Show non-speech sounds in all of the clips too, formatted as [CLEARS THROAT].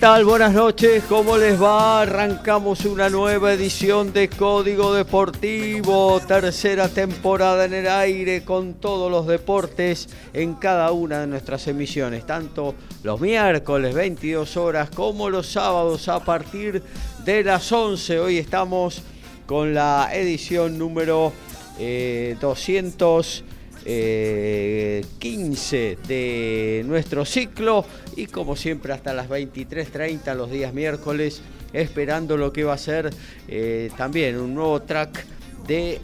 Tal? Buenas noches, ¿cómo les va? Arrancamos una nueva edición de Código Deportivo, tercera temporada en el aire con todos los deportes en cada una de nuestras emisiones, tanto los miércoles 22 horas como los sábados a partir de las 11. Hoy estamos con la edición número 200. Eh, 15 de nuestro ciclo y como siempre hasta las 23.30 los días miércoles esperando lo que va a ser eh, también un nuevo track de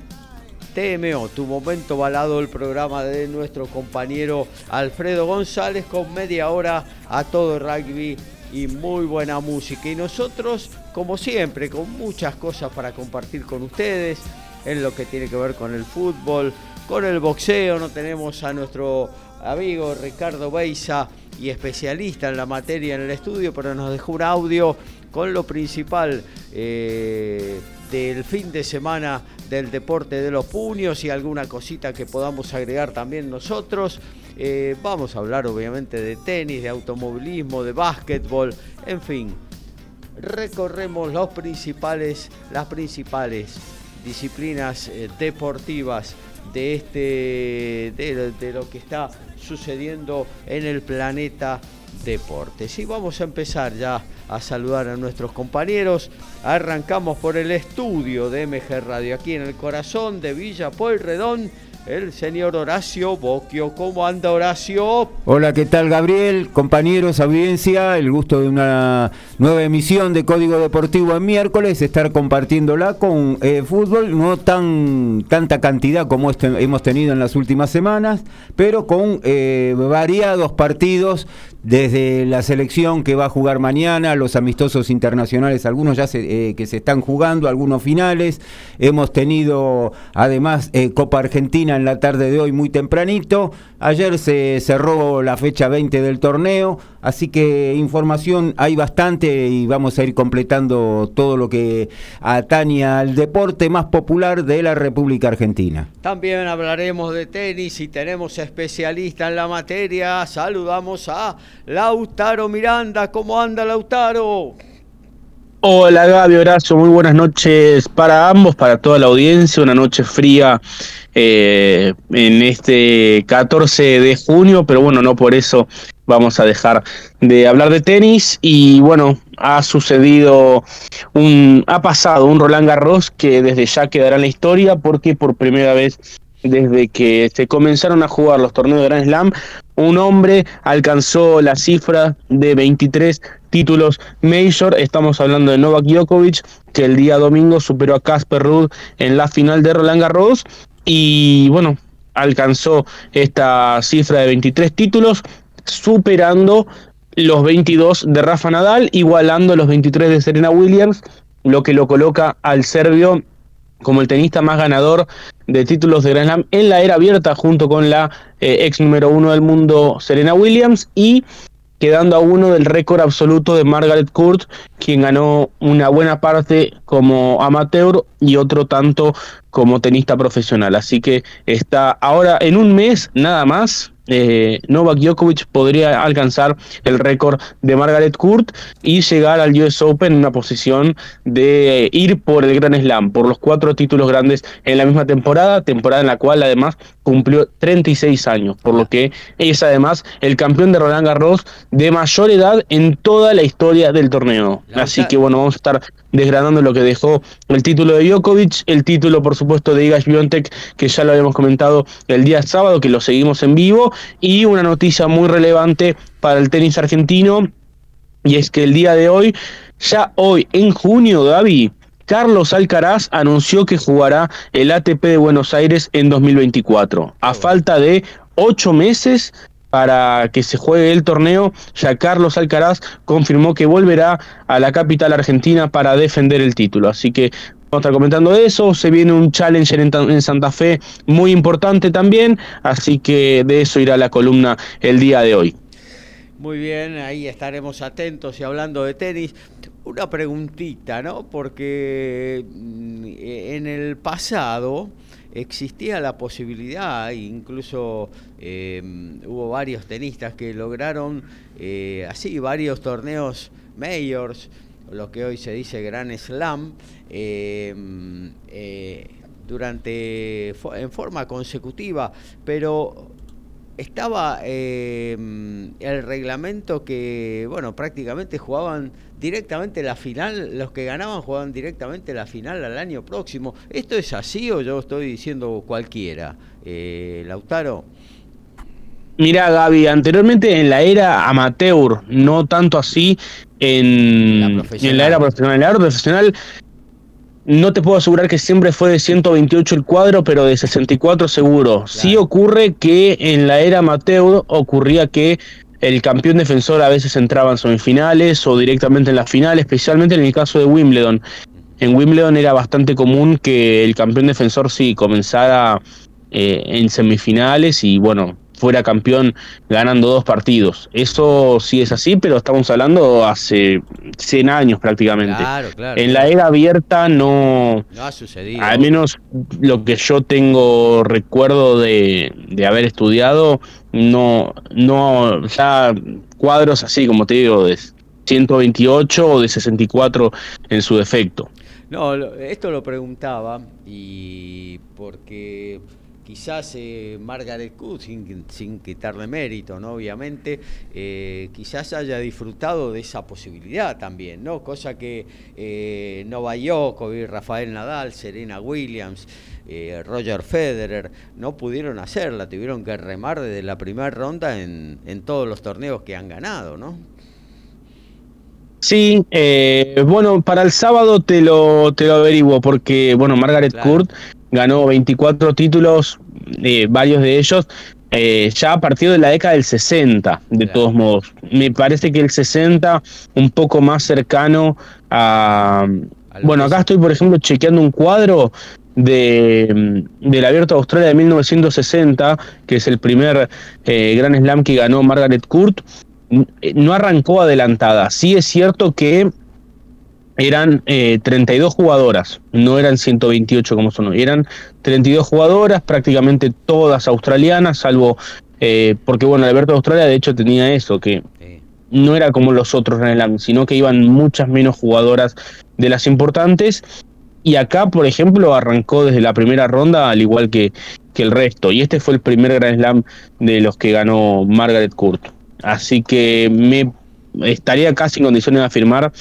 TMO, tu momento balado, el programa de nuestro compañero Alfredo González con media hora a todo rugby y muy buena música. Y nosotros, como siempre, con muchas cosas para compartir con ustedes en lo que tiene que ver con el fútbol, con el boxeo. No tenemos a nuestro amigo Ricardo Beisa y especialista en la materia en el estudio, pero nos dejó un audio con lo principal eh, del fin de semana del deporte de los puños y alguna cosita que podamos agregar también nosotros. Eh, vamos a hablar obviamente de tenis, de automovilismo, de básquetbol, en fin. Recorremos principales, las principales disciplinas eh, deportivas de este de, lo que está sucediendo en el planeta deportes. Y vamos a empezar ya a saludar a nuestros compañeros. Arrancamos por el estudio de MG Radio, aquí en el corazón de Villa Pueyrredón el señor Horacio Boquio. ¿Cómo anda Horacio? Hola, ¿qué tal Gabriel? Compañeros, audiencia, el gusto de una nueva emisión de Código Deportivo en miércoles, estar compartiéndola con eh, fútbol, no tan tanta cantidad como este, hemos tenido en las últimas semanas, pero con eh, variados partidos desde la selección que va a jugar mañana, los amistosos internacionales, algunos ya se, eh, que se están jugando, algunos finales. Hemos tenido además eh, Copa Argentina en la tarde de hoy muy tempranito. Ayer se cerró la fecha 20 del torneo, así que información hay bastante y vamos a ir completando todo lo que atañe al deporte más popular de la República Argentina. También hablaremos de tenis y tenemos especialista en la materia. Saludamos a Lautaro Miranda. ¿Cómo anda Lautaro? Hola Gaby, Horacio, muy buenas noches para ambos, para toda la audiencia, una noche fría eh, en este 14 de junio, pero bueno, no por eso vamos a dejar de hablar de tenis y bueno, ha sucedido un, ha pasado un Roland Garros que desde ya quedará en la historia porque por primera vez desde que se comenzaron a jugar los torneos de Grand Slam, un hombre alcanzó la cifra de 23 títulos major. Estamos hablando de Novak Djokovic, que el día domingo superó a Casper Ruud en la final de Roland Garros y bueno, alcanzó esta cifra de 23 títulos, superando los 22 de Rafa Nadal, igualando los 23 de Serena Williams, lo que lo coloca al serbio como el tenista más ganador de títulos de Grand Slam en la era abierta junto con la eh, ex número uno del mundo Serena Williams y quedando a uno del récord absoluto de Margaret Court, quien ganó una buena parte como amateur y otro tanto como tenista profesional. Así que está ahora en un mes nada más eh, Novak Djokovic podría alcanzar el récord de Margaret Court y llegar al US Open en una posición de ir por el Gran Slam, por los cuatro títulos grandes en la misma temporada, temporada en la cual además cumplió 36 años, por lo que es además el campeón de Roland Garros de mayor edad en toda la historia del torneo. Así que bueno, vamos a estar desgranando lo que dejó el título de Djokovic, el título por supuesto de Iga Świątek, que ya lo habíamos comentado el día sábado, que lo seguimos en vivo, y una noticia muy relevante para el tenis argentino, y es que el día de hoy, ya hoy en junio, Gaby, Carlos Alcaraz anunció que jugará el ATP de Buenos Aires en 2024. A falta de ocho meses para que se juegue el torneo, ya Carlos Alcaraz confirmó que volverá a la capital argentina para defender el título. Así que vamos a estar comentando eso. Se viene un challenger en, Santa Fe muy importante también. Así que de eso irá la columna el día de hoy. Muy bien, ahí estaremos atentos y hablando de tenis. Una preguntita, ¿no? Porque mm, en el pasado existía la posibilidad, incluso em, hubo varios tenistas que lograron eh, así varios torneos mayors, lo que hoy se dice Grand Slam, em, eh, durante en forma consecutiva, pero estaba em, el reglamento que, bueno, prácticamente jugaban directamente la final, los que ganaban jugaban directamente la final al año próximo. ¿Esto es así o yo estoy diciendo cualquiera? Eh, Lautaro. Mira, Gaby, anteriormente en la era amateur, no tanto así en la, en la era profesional. En la era profesional no te puedo asegurar que siempre fue de 128 el cuadro, pero de 64 seguro. Sí ocurre que en la era amateur ocurría que el campeón defensor a veces entraba en semifinales o directamente en la final, especialmente en el caso de Wimbledon. En Wimbledon era bastante común que el campeón defensor sí comenzara eh, en semifinales y bueno, fuera campeón ganando dos partidos. Eso sí es así, pero estamos hablando hace 100 años prácticamente. en la era abierta no, no ha sucedido. Al menos lo que yo tengo recuerdo de, de haber estudiado, no, no, ya cuadros así como te digo, de 128 o de 64 en su defecto. No, esto lo preguntaba y porque quizás eh, Margaret Cook, sin, quitarle mérito, ¿no? obviamente, eh, quizás haya disfrutado de esa posibilidad también, ¿no? Cosa que eh, Novak Djokovic, Rafael Nadal, Serena Williams, eh, Roger Federer no pudieron hacerla, tuvieron que remar desde la primera ronda en, todos los torneos que han ganado, ¿no? Sí, bueno, para el sábado te lo, te lo averiguo, porque, bueno, Margaret Court ganó 24 títulos, eh, varios de ellos, eh, ya a partir de la década del 60, de todos modos. Me parece que el 60 un poco más cercano a... Bueno, acá estoy, por ejemplo, chequeando un cuadro de, del Abierto de Australia de 1960, que es el primer eh, Gran Slam que ganó Margaret Court. No arrancó adelantada. Sí es cierto que eran 32 eh, jugadoras, no eran 128 como son hoy, eran 32 jugadoras, prácticamente todas australianas, salvo eh, porque bueno, Alberto de Australia de hecho tenía eso, que no era como los otros en el sino que iban muchas menos jugadoras de las importantes. Y acá, por ejemplo, arrancó desde la primera ronda, al igual que, que el resto. Y este fue el primer Grand Slam de los que ganó Margaret Court. Así que me estaría casi en condiciones de afirmar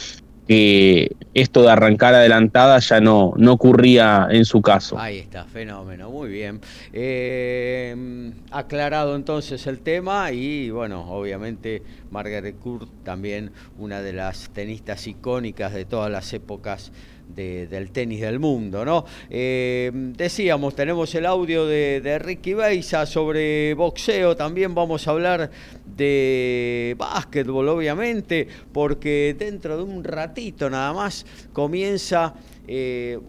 que esto de arrancar adelantada ya no, no ocurría en su caso. Ahí está, fenómeno, muy bien. Eh, aclarado entonces el tema y bueno, obviamente Margaret Court también una de las tenistas icónicas de todas las épocas del tenis del mundo, ¿no? Eh, decíamos, tenemos el audio de, Ricky Beisa sobre boxeo, también vamos a hablar de básquetbol, obviamente, porque dentro de un ratito nada más comienza eh,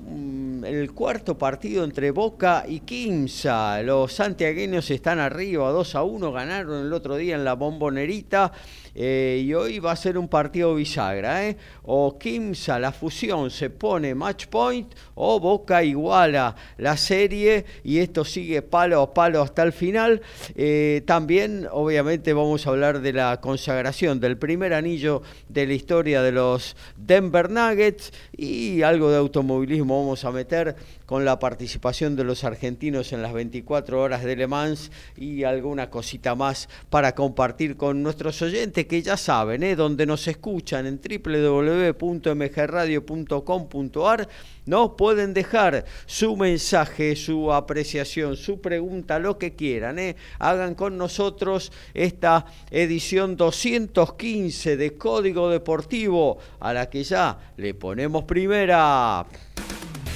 el cuarto partido entre Boca y Quimsa. Los santiagueños están arriba, 2 a 1, ganaron el otro día en la bombonerita. Eh, y hoy va a ser un partido bisagra. ¿eh? O Kimsa, la fusión, se pone match point o Boca iguala la serie y esto sigue palo a palo hasta el final. Eh, también, obviamente, vamos a hablar de la consagración del primer anillo de la historia de los Denver Nuggets y algo de automovilismo vamos a meter con la participación de los argentinos en las 24 horas de Le Mans y alguna cosita más para compartir con nuestros oyentes que ya saben, ¿eh? donde nos escuchan en www.mgradio.com.ar, nos pueden dejar su mensaje, su apreciación, su pregunta, lo que quieran. ¿eh? Hagan con nosotros esta edición 215 de Código Deportivo, a la que ya le ponemos primera.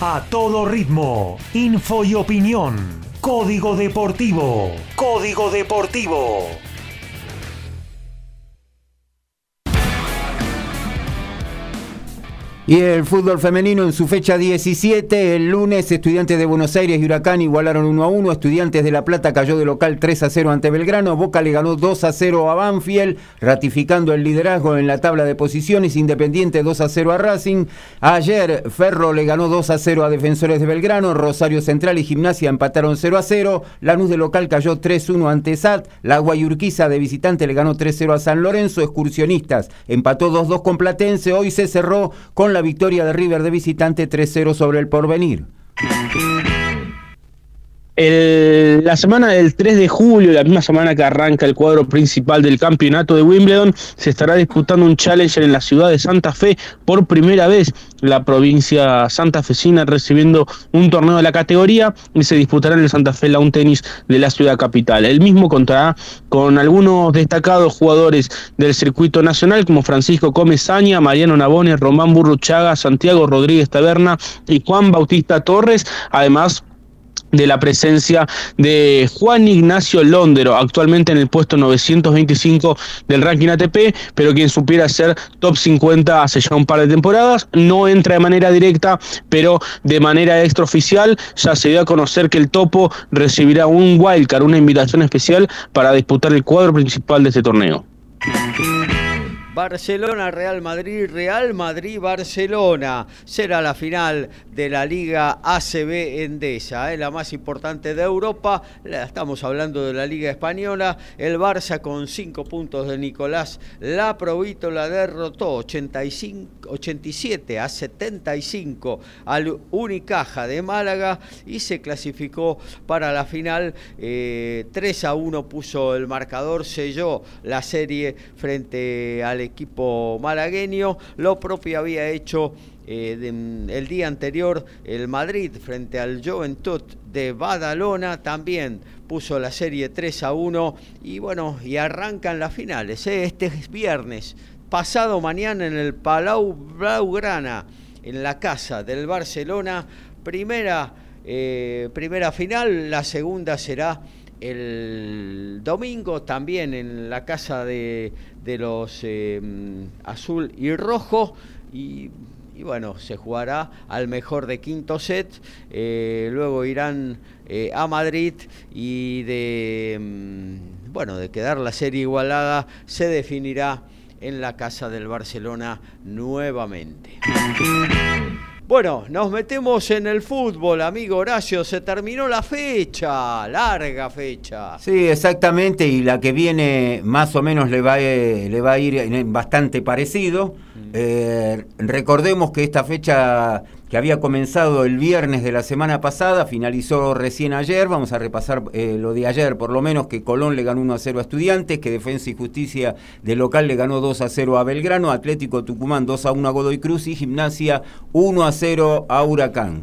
A todo ritmo, info y opinión. Código Deportivo. Código Deportivo. Y el fútbol femenino en su fecha 17, el lunes, Estudiantes de Buenos Aires y Huracán igualaron 1 a 1. Estudiantes de La Plata cayó de local 3 a 0 ante Belgrano. Boca le ganó 2 a 0 a Banfield, ratificando el liderazgo en la tabla de posiciones. Independiente 2 a 0 a Racing. Ayer, Ferro le ganó 2 a 0 a Defensores de Belgrano. Rosario Central y Gimnasia empataron 0 a 0. Lanús de local cayó 3 1 ante SAT. La Guayurquiza de visitante le ganó 3 0 a San Lorenzo. Excursionistas empató 2 2 con Platense. Hoy se cerró con la victoria de River de visitante 3-0 sobre el porvenir la semana del 3 de julio, la misma semana que arranca el cuadro principal del campeonato de Wimbledon, se estará disputando un Challenger en la ciudad de Santa Fe por primera vez. La provincia santafesina recibiendo un torneo de la categoría y se disputará en el Santa Fe Lawn Tennis de la ciudad capital. El mismo contará con algunos destacados jugadores del circuito nacional como Francisco Comesaña, Mariano Nabone, Román Burruchaga, Santiago Rodríguez Taberna y Juan Bautista Torres. Además, de la presencia de Juan Ignacio Londero, actualmente en el puesto 925 del ranking ATP, pero quien supiera ser top 50 hace ya un par de temporadas, no entra de manera directa, pero de manera extraoficial ya se dio a conocer que el topo recibirá un wildcard, una invitación especial para disputar el cuadro principal de este torneo. Barcelona, Real Madrid, Real Madrid, Barcelona. Será la final de la Liga ACB Endesa, ¿eh? la más importante de Europa. Estamos hablando de la Liga Española. El Barça con cinco puntos de Nicolás La la derrotó 85, 87 a 75 al Unicaja de Málaga y se clasificó para la final. 3 eh, a 1 puso el marcador, selló la serie frente al equipo malagueño. Lo propio había hecho eh, el día anterior el Madrid frente al Juventud de Badalona. También puso la serie 3 a 1 y bueno, y arrancan las finales. ¿eh? Este es viernes, pasado mañana en el Palau Blaugrana, en la casa del Barcelona. Primera, eh, primera final, la segunda será el domingo también en la casa de, los eh, azul y rojo y, bueno, se jugará al mejor de quinto set, eh, luego irán eh, a Madrid y de, mm, bueno, de quedar la serie igualada se definirá en la casa del Barcelona nuevamente. Bueno, nos metemos en el fútbol, amigo Horacio. Se terminó la fecha, larga fecha. Sí, exactamente, y la que viene más o menos le va, eh, le va a ir bastante parecido. Eh, recordemos que esta fecha que había comenzado el viernes de la semana pasada, finalizó recién ayer, vamos a repasar eh, lo de ayer, por lo menos que Colón le ganó 1 a 0 a Estudiantes, que Defensa y Justicia de local le ganó 2 a 0 a Belgrano, Atlético Tucumán 2 a 1 a Godoy Cruz y Gimnasia 1 a 0 a Huracán.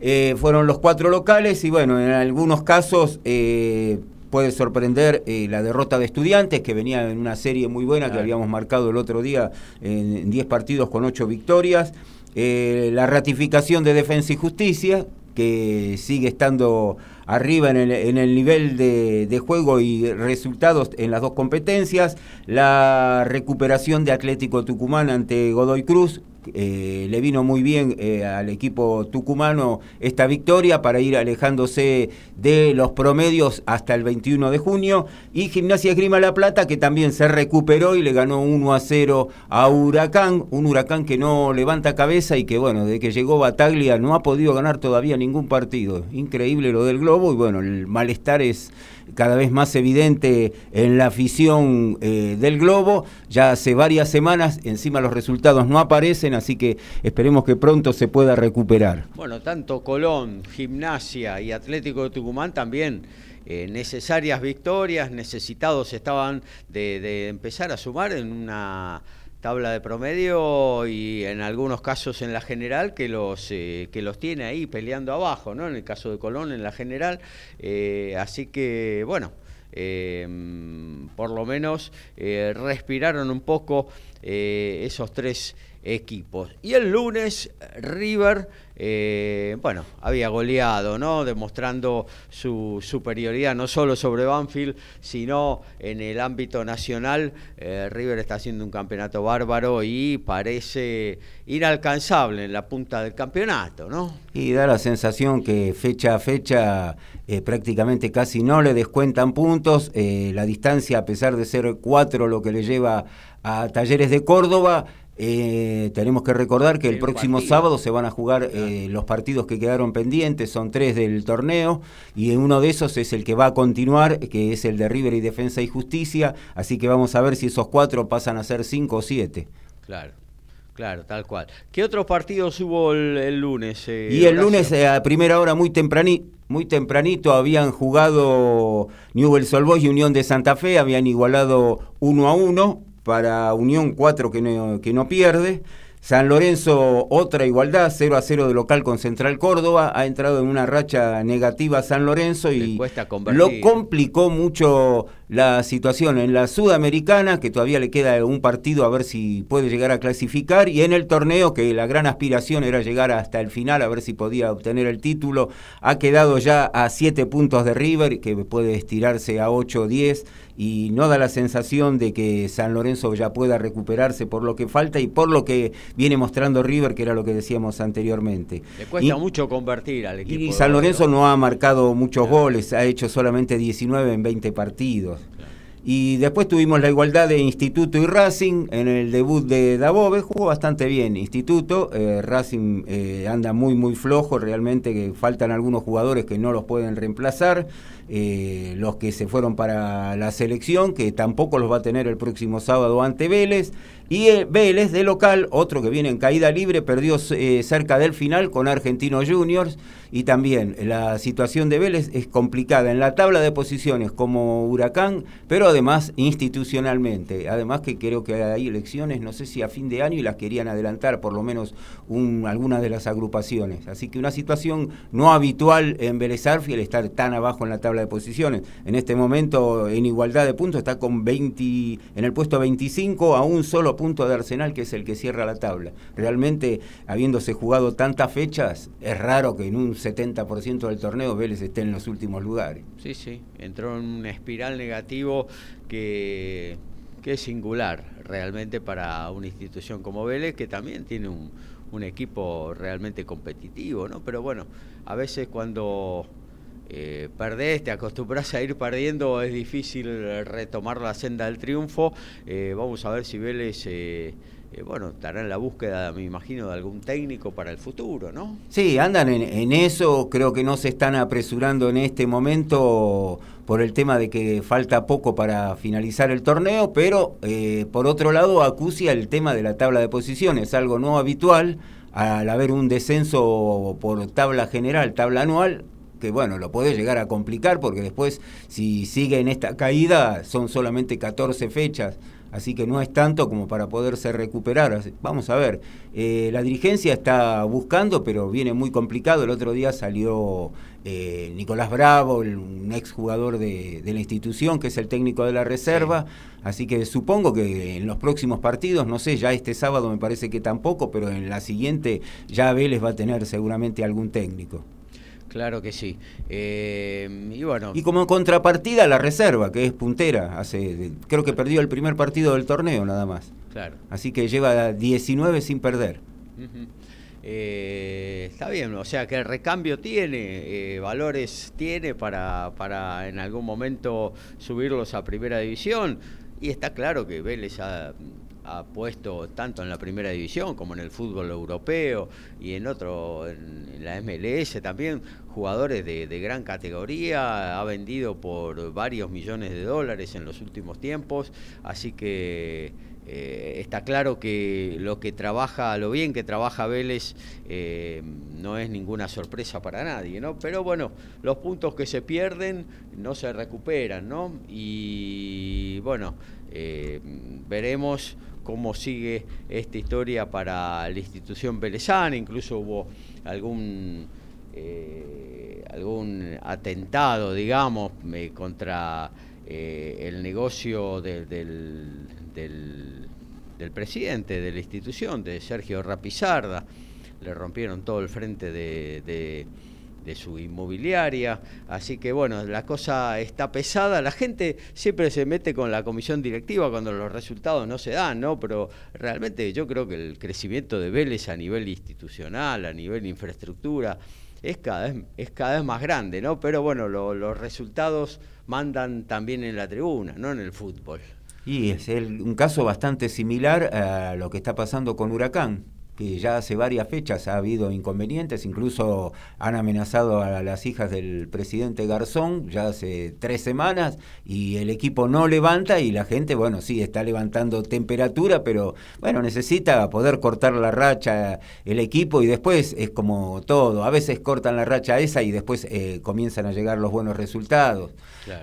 Eh, fueron los cuatro locales y bueno, en algunos casos... Eh, puede sorprender la derrota de estudiantes, que venía en una serie muy buena que habíamos marcado el otro día en 10 partidos con 8 victorias. Eh, la ratificación de Defensa y Justicia, que sigue estando arriba en el, nivel de, juego y resultados en las dos competencias, la recuperación de Atlético Tucumán ante Godoy Cruz, eh, le vino muy bien eh, al equipo tucumano esta victoria para ir alejándose de los promedios hasta el 21 de junio. Y Gimnasia Grima La Plata, que también se recuperó y le ganó 1 a 0 a Huracán. Un Huracán que no levanta cabeza y que, bueno, desde que llegó Bataglia no ha podido ganar todavía ningún partido. Increíble lo del Globo y, bueno, el malestar es cada vez más evidente en la afición eh, del Globo. Ya hace varias semanas, encima los resultados no aparecen así que esperemos que pronto se pueda recuperar. Bueno, tanto Colón, Gimnasia y Atlético de Tucumán también eh, necesarias victorias, necesitados estaban de, empezar a sumar en una tabla de promedio y en algunos casos en la general que los eh, que los tiene ahí peleando abajo, ¿no? En el caso de Colón en la general, eh, así que bueno. por lo menos respiraron un poco esos tres equipos. Y el lunes River eh, bueno, había goleado, ¿no? Demostrando su superioridad no solo sobre Banfield, sino en el ámbito nacional. Eh, River está haciendo un campeonato bárbaro y parece inalcanzable en la punta del campeonato, ¿no? Y da la sensación que fecha a fecha eh, prácticamente casi no le descuentan puntos. la distancia, a pesar de ser cuatro lo que le lleva a Talleres de Córdoba, eh, tenemos que recordar que el, próximo sábado se van a jugar eh, los partidos que quedaron pendientes, son tres del torneo, y uno de esos es el que va a continuar, que es el de River y Defensa y Justicia, así que vamos a ver si esos cuatro pasan a ser cinco o siete. Claro. Claro, tal cual. ¿Qué otros partidos hubo el, lunes? Eh, y el lunes a primera hora muy tempranito, muy tempranito habían jugado Newell's Old Boys y Unión de Santa Fe, habían igualado uno a uno para Unión 4 que no, que no pierde. San Lorenzo, otra igualdad, 0 a 0 de local con Central Córdoba. Ha entrado en una racha negativa San Lorenzo y lo complicó mucho la situación en la Sudamericana, que todavía le queda un partido a ver si puede llegar a clasificar, y en el torneo, que la gran aspiración era llegar hasta el final, a ver si podía obtener el título. Ha quedado ya a 7 puntos de River, que puede estirarse a 8 o 10 y no da la sensación de que San Lorenzo ya pueda recuperarse por lo que falta y por lo que viene mostrando River, que era lo que decíamos anteriormente. Le cuesta mucho convertir al equipo. Y San Lorenzo no ha marcado muchos goles, ha hecho solamente 19 en 20 partidos. Y después tuvimos la igualdad de Instituto y Racing en el debut de Dabove, jugó bastante bien Instituto, eh, Racing eh, anda muy muy flojo, realmente que faltan algunos jugadores que no los pueden reemplazar. Eh, los que se fueron para la selección, que tampoco los va a tener el próximo sábado ante Vélez. Y eh, Vélez de local, otro que viene en caída libre, perdió eh, cerca del final con Argentinos Juniors. Y también la situación de Vélez es complicada en la tabla de posiciones como Huracán, pero además institucionalmente. Además que creo que hay elecciones, no sé si a fin de año, y las querían adelantar por lo menos algunas de las agrupaciones. Así que una situación no habitual en Vélez Arfiel estar tan abajo en la tabla de posiciones. En este momento, en igualdad de puntos, está con 20, en el puesto 25 a un solo punto de Arsenal, que es el que cierra la tabla. Realmente, habiéndose jugado tantas fechas, es raro que en un 70% del torneo Vélez esté en los últimos lugares. Sí, sí, entró en una espiral negativo que, que es singular realmente para una institución como Vélez, que también tiene un, un equipo realmente competitivo, ¿no? Pero bueno, a veces cuando eh, perdés, te acostumbras a ir perdiendo, es difícil retomar la senda del triunfo. Eh, vamos a ver si Vélez, eh, eh, bueno, estará en la búsqueda, me imagino, de algún técnico para el futuro, ¿no? Sí, andan en, eso, creo que no se están apresurando en este momento por el tema de que falta poco para finalizar el torneo, pero por otro lado acucia el tema de la tabla de posiciones, algo no habitual al haber un descenso por tabla general, tabla anual, que bueno, lo puede llegar a complicar porque después si sigue en esta caída son solamente 14 fechas, así que no es tanto como para poderse recuperar. Vamos a ver, eh, la dirigencia está buscando, pero viene muy complicado. El otro día salió eh, Nicolás Bravo, un exjugador de, de la institución, que es el técnico de la reserva, así que supongo que en los próximos partidos, no sé, ya este sábado me parece que tampoco, pero en la siguiente ya Vélez va a tener seguramente algún técnico. Claro que sí. Eh, y bueno. Y como contrapartida la reserva, que es puntera, hace creo que perdió el primer partido del torneo nada más. Claro. Así que lleva 19 sin perder. Eh, está bien, o sea que el recambio tiene, eh, valores tiene para, para en algún momento subirlos a primera división. Y está claro que Vélez ha ha puesto tanto en la primera división como en el fútbol europeo y en otro, en la MLS también, jugadores de, gran categoría, ha vendido por varios millones de dólares en los últimos tiempos, así que eh, está claro que lo que trabaja, lo bien que trabaja Vélez, eh, no es ninguna sorpresa para nadie, ¿no? Pero bueno, los puntos que se pierden no se recuperan, ¿no? Y bueno, eh, veremos cómo sigue esta historia para la institución velezana, incluso hubo algún algún atentado, digamos, contra el negocio del del, presidente de la institución, de Sergio Rapizarda. Le rompieron todo el frente de, su inmobiliaria. Así que bueno, la cosa está pesada. La gente siempre se mete con la comisión directiva cuando los resultados no se dan, ¿no? Pero realmente yo creo que el crecimiento de Vélez a nivel institucional, a nivel infraestructura, es cada vez, es cada vez más grande, ¿no? Pero bueno, los resultados mandan también en la tribuna, no en el fútbol. Y es un caso bastante similar a lo que está pasando con Huracán que ya hace varias fechas ha habido inconvenientes, incluso han amenazado a las hijas del presidente Garzón ya hace tres semanas y el equipo no levanta y la gente, bueno, sí, está levantando temperatura, pero bueno, necesita poder cortar la racha el equipo y después es como todo, a veces cortan la racha esa y después eh, comienzan a llegar los buenos resultados.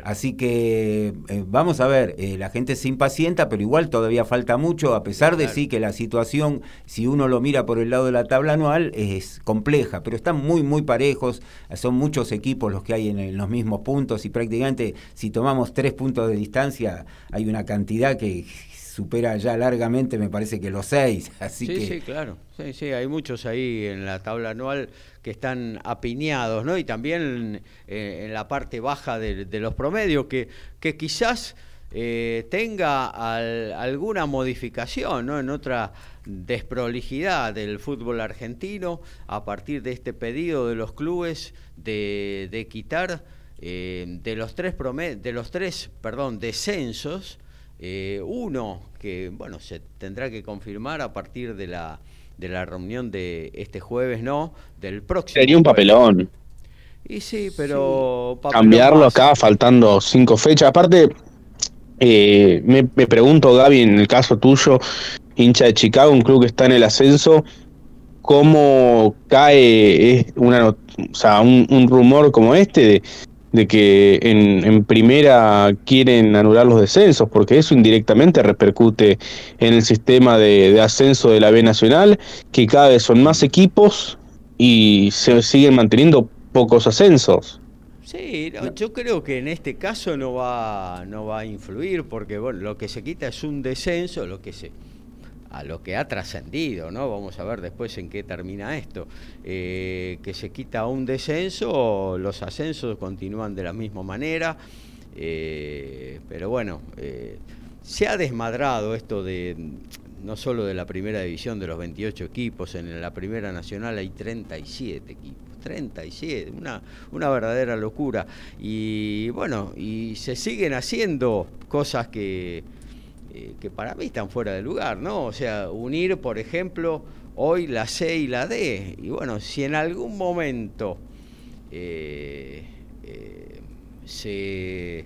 Así que eh, vamos a ver, eh, la gente se impacienta, pero igual todavía falta mucho, a pesar de sí que la situación, si uno lo mira por el lado de la tabla anual, es compleja, pero están muy, muy parejos, son muchos equipos los que hay en, los mismos puntos y prácticamente si tomamos tres puntos de distancia, hay una cantidad que supera ya largamente, me parece que los seis. [LAUGHS] Así sí, que... sí, claro. Sí, sí, hay muchos ahí en la tabla anual que están apiñados, ¿no? Y también eh, en la parte baja de, los promedios, que, que quizás eh, tenga alguna modificación, ¿no? En otra desprolijidad del fútbol argentino a partir de este pedido de los clubes de, quitar eh, de los tres de los tres perdón descensos uno que bueno se tendrá que confirmar a partir de la de la reunión de este jueves, no, del próximo. Sería un papelón. Y sí, pero... Cambiarlo acá faltando cinco fechas. Aparte, eh, me, pregunto, Gaby, en el caso tuyo, hincha de Chicago, un club que está en el ascenso, ¿cómo cae una, o sea, un rumor como este de de que en, primera quieren anular los descensos, porque eso indirectamente repercute en el sistema de, ascenso de la B Nacional, que cada vez son más equipos y se siguen manteniendo pocos ascensos. Sí, yo creo que en este caso no va, no va a influir, porque bueno, lo que se quita es un descenso, lo que se a lo que ha trascendido, ¿no? Vamos a ver después en qué termina esto. Eh, que se quita un descenso, los ascensos continúan de la misma manera, eh, pero bueno, eh, se ha desmadrado esto de no solo de la primera división de los 28 equipos, en la primera nacional hay 37 equipos. 37, una, una verdadera locura. Y bueno, y se siguen haciendo cosas que, eh, que para mí están fuera de lugar, ¿no? O sea, unir, por ejemplo, hoy la C y la D. Y bueno, si en algún momento eh, eh, se,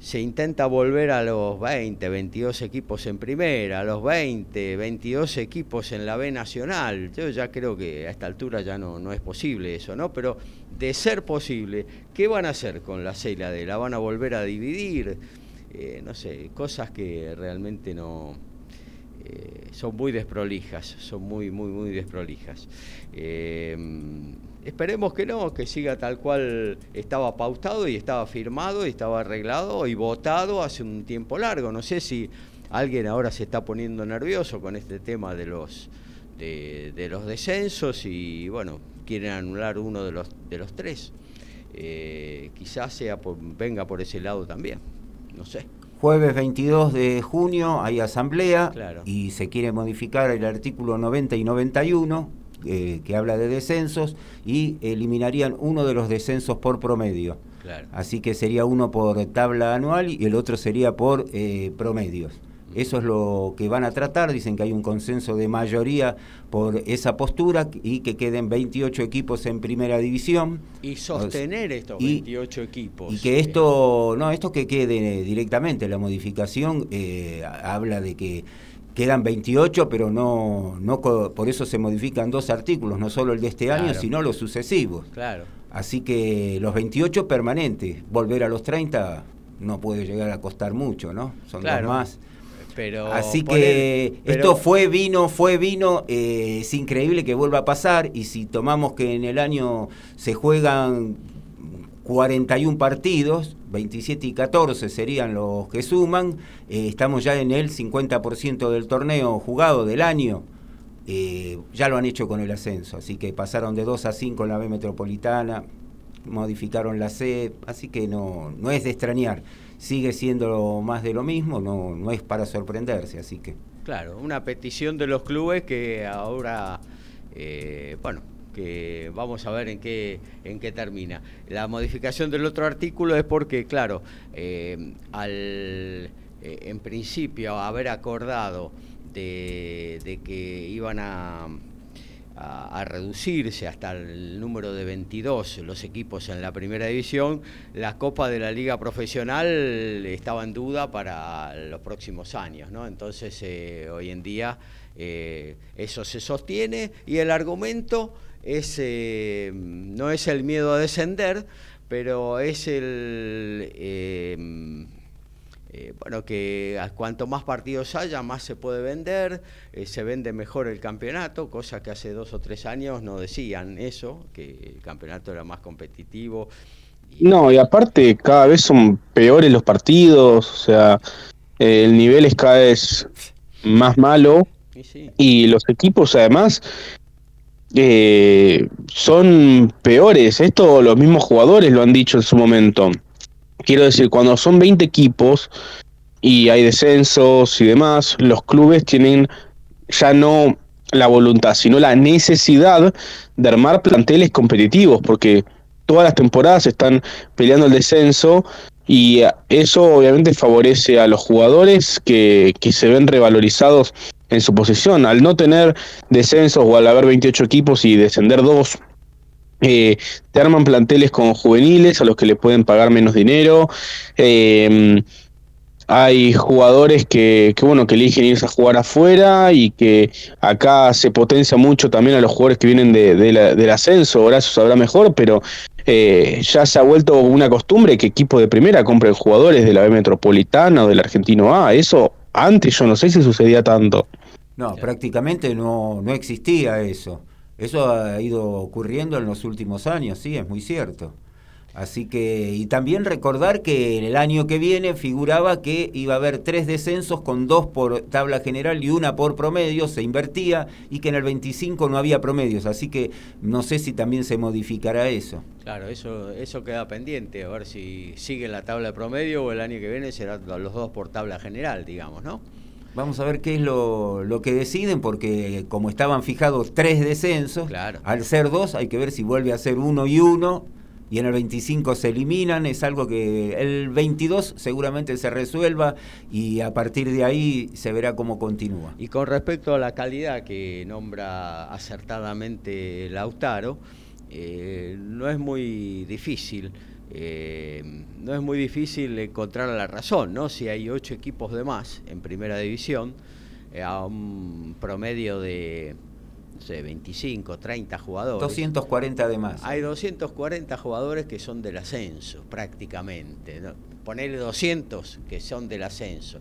se intenta volver a los 20, 22 equipos en primera, a los 20, 22 equipos en la B nacional, yo ya creo que a esta altura ya no, no es posible eso, ¿no? Pero de ser posible, ¿qué van a hacer con la C y la D? ¿La van a volver a dividir? Eh, no sé, cosas que realmente no eh, son muy desprolijas, son muy, muy, muy desprolijas. Eh, esperemos que no, que siga tal cual estaba pautado y estaba firmado y estaba arreglado y votado hace un tiempo largo. No sé si alguien ahora se está poniendo nervioso con este tema de los de, los descensos y bueno, quieren anular uno de los de los tres. quizás sea venga por ese lado también no sé. Jueves 22 de junio hay asamblea y se quiere modificar el artículo 90 y 91 eh, que habla de descensos y eliminarían uno de los descensos por promedio. Así que sería uno por tabla anual y el otro sería por eh, promedios. Eso es lo que van a tratar, dicen que hay un consenso de mayoría por esa postura y que queden 28 equipos en primera división. Y sostener estos 28 equipos. Y que esto, no, esto que quede directamente, la modificación eh, habla de que quedan 28, pero no, no por eso se modifican dos artículos, no solo el de este año, sino los sucesivos. Claro. Así que los 28 permanentes, volver a los 30 no puede llegar a costar mucho, ¿no? Son dos más. Pero Así que esto fue vino, fue vino, eh, es increíble que vuelva a pasar y si tomamos que en el año se juegan 41 partidos, 27 y 14 serían los que suman, eh, estamos ya en el 50% del torneo jugado del año, eh, ya lo han hecho con el ascenso, así que pasaron de 2 a 5 en la B Metropolitana, modificaron la C, así que no, no es de extrañar, sigue siendo más de lo mismo, no, no es para sorprenderse, así que... Claro, una petición de los clubes que ahora, eh, bueno, que vamos a ver en qué, en qué termina. La modificación del otro artículo es porque, claro, eh, al eh, en principio haber acordado de, de que iban a a, reducirse hasta el número de 22 los equipos en la primera división, la Copa de la Liga Profesional estaba en duda para los próximos años, ¿no? Entonces eh, hoy en día eh, eso se sostiene y el argumento es, eh, no es el miedo a descender, pero es el eh, bueno, que cuanto más partidos haya, más se puede vender, eh, se vende mejor el campeonato, cosa que hace dos o tres años no decían eso, que el campeonato era más competitivo. No, y aparte cada vez son peores los partidos, o sea, el nivel es cada vez más malo. Y, los equipos además eh, son peores, esto los mismos jugadores lo han dicho en su momento Quiero decir, cuando son 20 equipos y hay descensos y demás, los clubes tienen ya no la voluntad, sino la necesidad de armar planteles competitivos, porque todas las temporadas están peleando el descenso y eso obviamente favorece a los jugadores que, que se ven revalorizados en su posición. Al no tener descensos o al haber 28 equipos y descender dos, eh, te arman planteles con juveniles a los que le pueden pagar menos dinero. Em, hay jugadores que, bueno que eligen irse a jugar afuera y que acá se potencia mucho también a los jugadores que vienen de, del ascenso. Ahora eso sabrá mejor, pero eh, ya se ha vuelto una costumbre que equipos de primera compren jugadores de la B Metropolitana o del Argentino A. Eso antes yo no sé si sucedía tanto. No, prácticamente no, no existía eso. Eso ha ido ocurriendo en los últimos años, sí, es muy cierto. Así que, y también recordar que el año que viene figuraba que iba a haber tres descensos con dos por tabla general y una por promedio, se invertía y que en el 25 no había promedios, así que no sé si también se modificará eso. Claro, eso, eso queda pendiente, a ver si sigue la tabla de promedio o el año que viene serán los dos por tabla general, digamos, ¿no? Vamos a ver qué es lo, lo, que deciden, porque como estaban fijados tres descensos, al ser dos hay que ver si vuelve a ser uno y uno, y en el 25 se eliminan, es algo que el 22 seguramente se resuelva y a partir de ahí se verá cómo continúa. Y con respecto a la calidad que nombra acertadamente Lautaro, eh, no es muy difícil eh, no es muy difícil encontrar la razón, ¿no? Si hay ocho equipos de más en primera división, eh, a un promedio de no sé, 25, 30 jugadores. 240 de más. Hay 240 jugadores que son del ascenso, prácticamente. ¿no? Ponerle 200 que son del ascenso.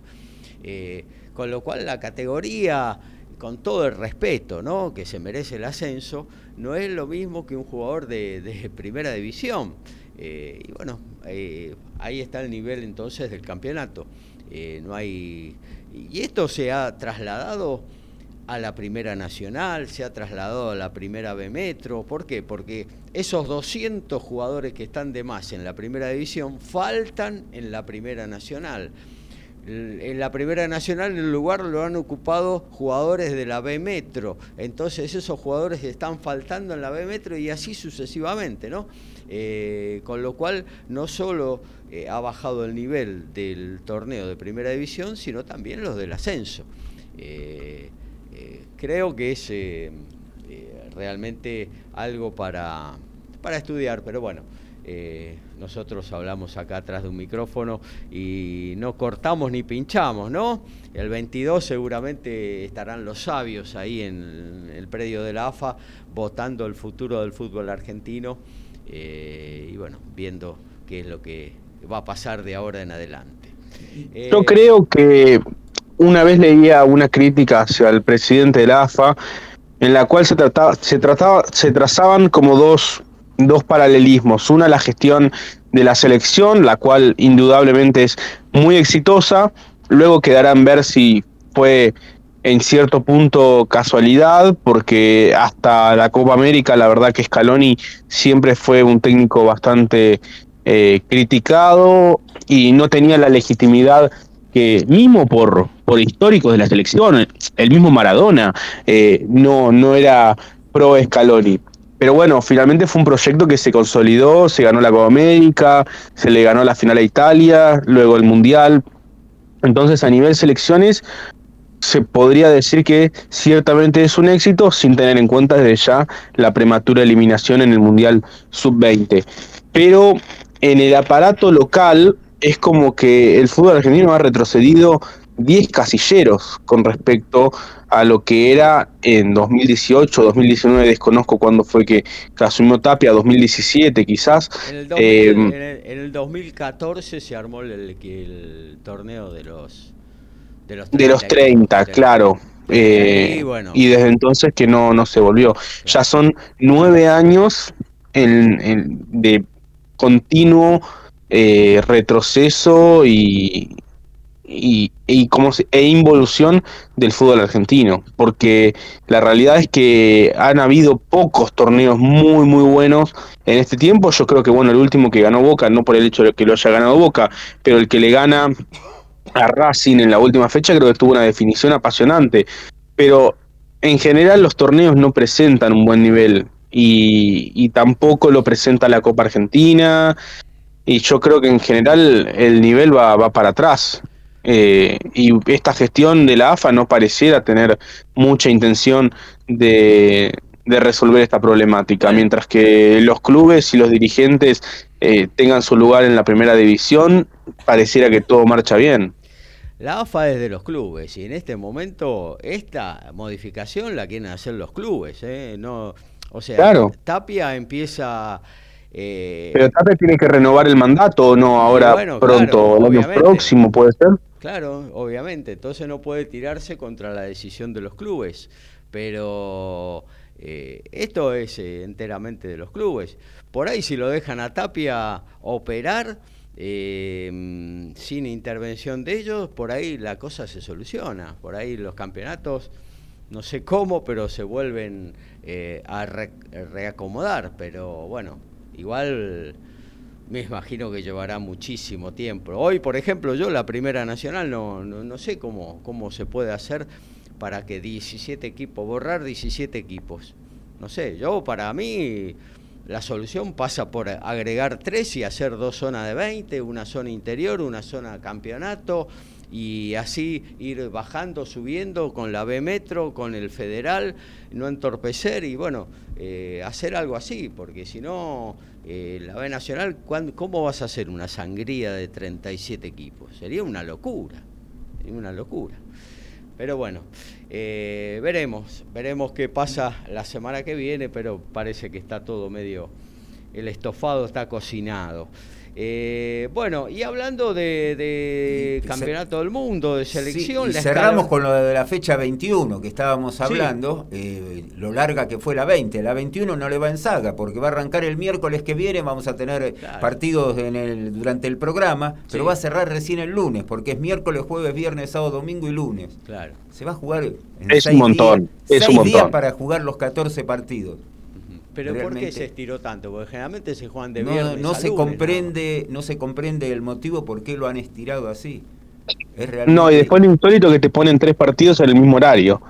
Eh, con lo cual la categoría, con todo el respeto ¿no? que se merece el ascenso, no es lo mismo que un jugador de primera división. Eh, y bueno, eh, ahí está el nivel entonces del campeonato. Eh, no hay y esto se ha trasladado a la primera nacional, se ha trasladado a la primera B Metro. ¿Por qué? Porque esos 200 jugadores que están de más en la primera división faltan en la primera nacional. En la primera nacional el lugar lo han ocupado jugadores de la B Metro. Entonces esos jugadores están faltando en la B Metro y así sucesivamente, ¿no? Eh, con lo cual no solo eh, ha bajado el nivel del torneo de primera división, sino también los del ascenso. Eh, creo que es realmente algo para, para estudiar, pero bueno. nosotros hablamos acá atrás de un micrófono y no cortamos ni pinchamos, ¿no? El 22 seguramente estarán los sabios ahí en el predio de la AFA votando el futuro del fútbol argentino eh, y bueno, viendo qué es lo que va a pasar de ahora en adelante. Yo eh, creo que una vez leía una crítica hacia el presidente de la AFA en la cual se trataba, se trataba, se trazaban como dos, dos paralelismos. Una la gestión de la selección, la cual indudablemente es muy exitosa. Luego quedará en ver si fue en cierto punto casualidad, porque hasta la Copa América la verdad que Scaloni siempre fue un técnico bastante eh, criticado y no tenía la legitimidad que mismo por, por históricos de la selección, el mismo Maradona eh, no, no era pro Scaloni. Pero bueno, finalmente fue un proyecto que se consolidó, se ganó la Copa América, se le ganó la final a Italia, luego el Mundial. Entonces a nivel selecciones se podría decir que ciertamente es un éxito sin tener en cuenta desde ya la prematura eliminación en el Mundial Sub-20. Pero en el aparato local es como que el fútbol argentino ha retrocedido 10 casilleros con respecto a lo que era en 2018, 2019, desconozco cuándo fue que asumió Tapia, 2017 quizás. En el, 2014 eh, se armó el torneo de los de los 30, claro. Eh, y, desde entonces que no, no se volvió. Ya son nueve años de continuo eh, retroceso y, y, y como e involución del fútbol argentino, porque la realidad es que han habido pocos torneos muy muy buenos en este tiempo. Yo creo que bueno, el último que ganó Boca, no por el hecho de que lo haya ganado Boca, pero el que le gana a Racing en la última fecha, creo que tuvo una definición apasionante. Pero en general los torneos no presentan un buen nivel y, tampoco lo presenta la Copa Argentina. Y yo creo que en general el nivel va, va para atrás. Eh, y esta gestión de la AFA no pareciera tener mucha intención de, de resolver esta problemática, mientras que los clubes y los dirigentes eh, tengan su lugar en la primera división, pareciera que todo marcha bien. La AFA es de los clubes y en este momento esta modificación la quieren hacer los clubes, ¿eh? No, o sea, Tapia empieza... Eh, Pero Tapia tiene que renovar el mandato o no ahora pronto, el año próximo puede ser. Claro, obviamente, entonces no puede tirarse contra la decisión de los clubes, pero eh, esto es enteramente de los clubes. Por ahí si lo dejan a Tapia operar eh, sin intervención de ellos, por ahí la cosa se soluciona. Por ahí los campeonatos, no sé cómo, pero se vuelven eh, a reacomodar. Pero bueno, igual me imagino que llevará muchísimo tiempo. Hoy, por ejemplo, yo la Primera Nacional no, no, sé cómo, cómo se puede hacer para que 17 equipos, borrar 17 equipos. No sé, yo para mí la solución pasa por agregar tres y hacer dos zonas de 20, una zona interior, una zona campeonato y así ir bajando, subiendo con la B Metro, con el Federal, no entorpecer y bueno, eh, hacer algo así, porque si no, eh, la B Nacional, ¿cómo vas a hacer una sangría de 37 equipos? Sería una locura, sería una locura. Pero bueno, eh, veremos, veremos qué pasa la semana que viene, pero parece que está todo medio, el estofado está cocinado. Eh, bueno, y hablando de, campeonato del mundo, de selección. y cerramos con lo de la fecha 21 que estábamos hablando, eh, lo larga que fue la 20. La 21 no le va en saga porque va a arrancar el miércoles que viene, vamos a tener partidos en el, durante el programa, pero va a cerrar recién el lunes porque es miércoles, jueves, viernes, sábado, domingo y lunes. Claro. Se va a jugar en es un montón. es un días para jugar los 14 partidos. Pero ¿por qué se estiró tanto? Porque generalmente se juegan de viernes no, no se comprende, ¿no? se comprende el motivo por qué lo han estirado así. Es realmente... No, y después lo insólito que te ponen tres partidos en el mismo horario.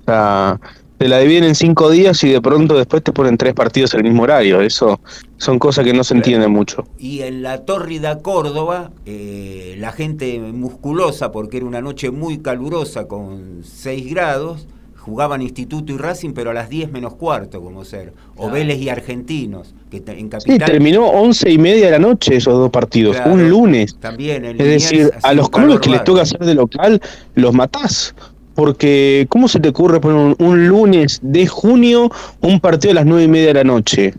O sea, te la dividen en cinco días y de pronto después te ponen tres partidos el mismo horario. Eso son cosas que no se entienden mucho. Y en la Tórrida Córdoba, eh, la gente musculosa, porque era una noche muy calurosa con 6 grados, jugaban Instituto y Racing, pero a las 10 menos cuarto, como ser. O Vélez y Argentinos, que en Capital... Sí, terminó 11 y media de la noche esos dos partidos, un lunes. También, Es decir, a los clubes que les toca hacer de local, los matás. Porque, ¿cómo se te ocurre poner un, lunes de junio un partido a las nueve y media de la noche?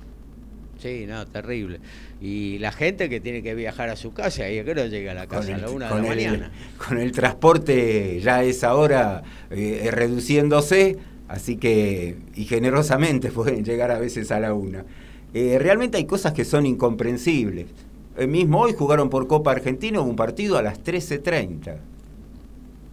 Sí, no, terrible. Y la gente que tiene que viajar a su casa, y que no llega a la casa a la una de la mañana. Con el transporte ya a esa hora eh, reduciéndose, así que, y generosamente [LAUGHS] pueden llegar a veces a la una. Eh, realmente hay cosas que son incomprensibles. El mismo hoy jugaron por Copa Argentina un partido a las 13.30.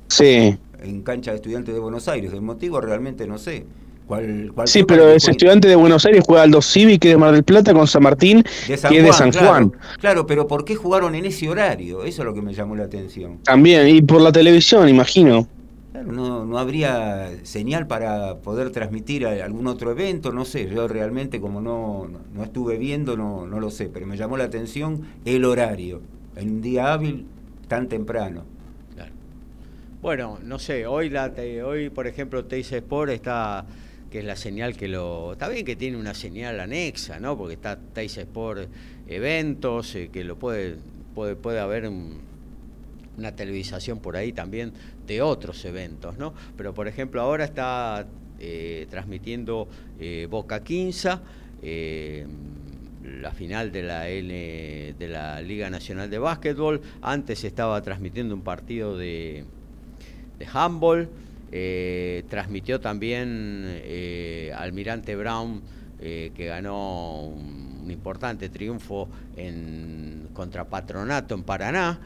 Sí en cancha de estudiantes de Buenos Aires. El motivo realmente no sé. ¿Cuál, sí, pero ese estudiante de Buenos Aires juega al Dos Civic de Mar del Plata con San Martín y es de San Juan. Claro, pero ¿por qué jugaron en ese horario? Eso es lo que me llamó la atención. También, y por la televisión, imagino. Claro, no, no habría señal para poder transmitir algún otro evento, no sé, yo realmente como no, no estuve viendo no, no lo sé, pero me llamó la atención el horario, en un día hábil tan temprano. Bueno, no sé, hoy, la, hoy por ejemplo, Teis Sport está, que es la señal que lo... Está bien que tiene una señal anexa, ¿no? Porque está Teis Sport eventos, eh, que lo puede, puede, puede haber una televisación por ahí también de otros eventos, ¿no? Pero por ejemplo ahora está eh, transmitiendo eh, Boca Quinza, la final de la, L, de la Liga Nacional de Básquetbol, antes estaba transmitiendo un partido de de handball. Eh, transmitió también eh, Almirante Brown, eh, que ganó un, importante triunfo en, contra Patronato en Paraná.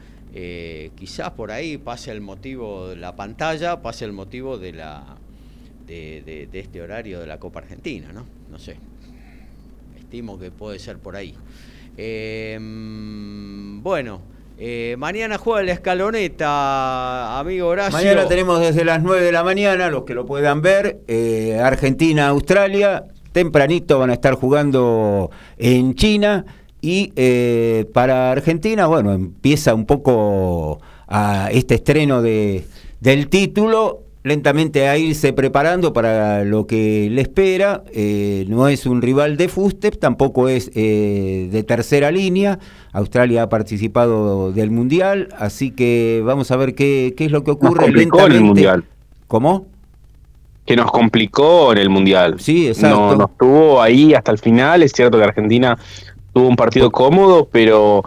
quizás por ahí pase el motivo de la pantalla, pase el motivo de, la, de, de este horario de la Copa Argentina, ¿no? No sé. Estimo que puede ser por ahí. bueno, eh, mañana juega la escaloneta, amigo Horacio. Mañana tenemos desde las 9 de la mañana, los que lo puedan ver, eh, Argentina-Australia. Tempranito van a estar jugando en China. Y eh, para Argentina, bueno, empieza un poco a este estreno de, del título lentamente a irse preparando para lo que le espera. Eh, no es un rival de Fustep, tampoco es eh, de tercera línea. Australia ha participado del Mundial, así que vamos a ver qué, qué es lo que ocurre. Nos complicó en el Mundial. ¿Cómo? Que nos complicó en el Mundial. Sí, exacto. No, nos tuvo ahí hasta el final. Es cierto que Argentina tuvo un partido cómodo, pero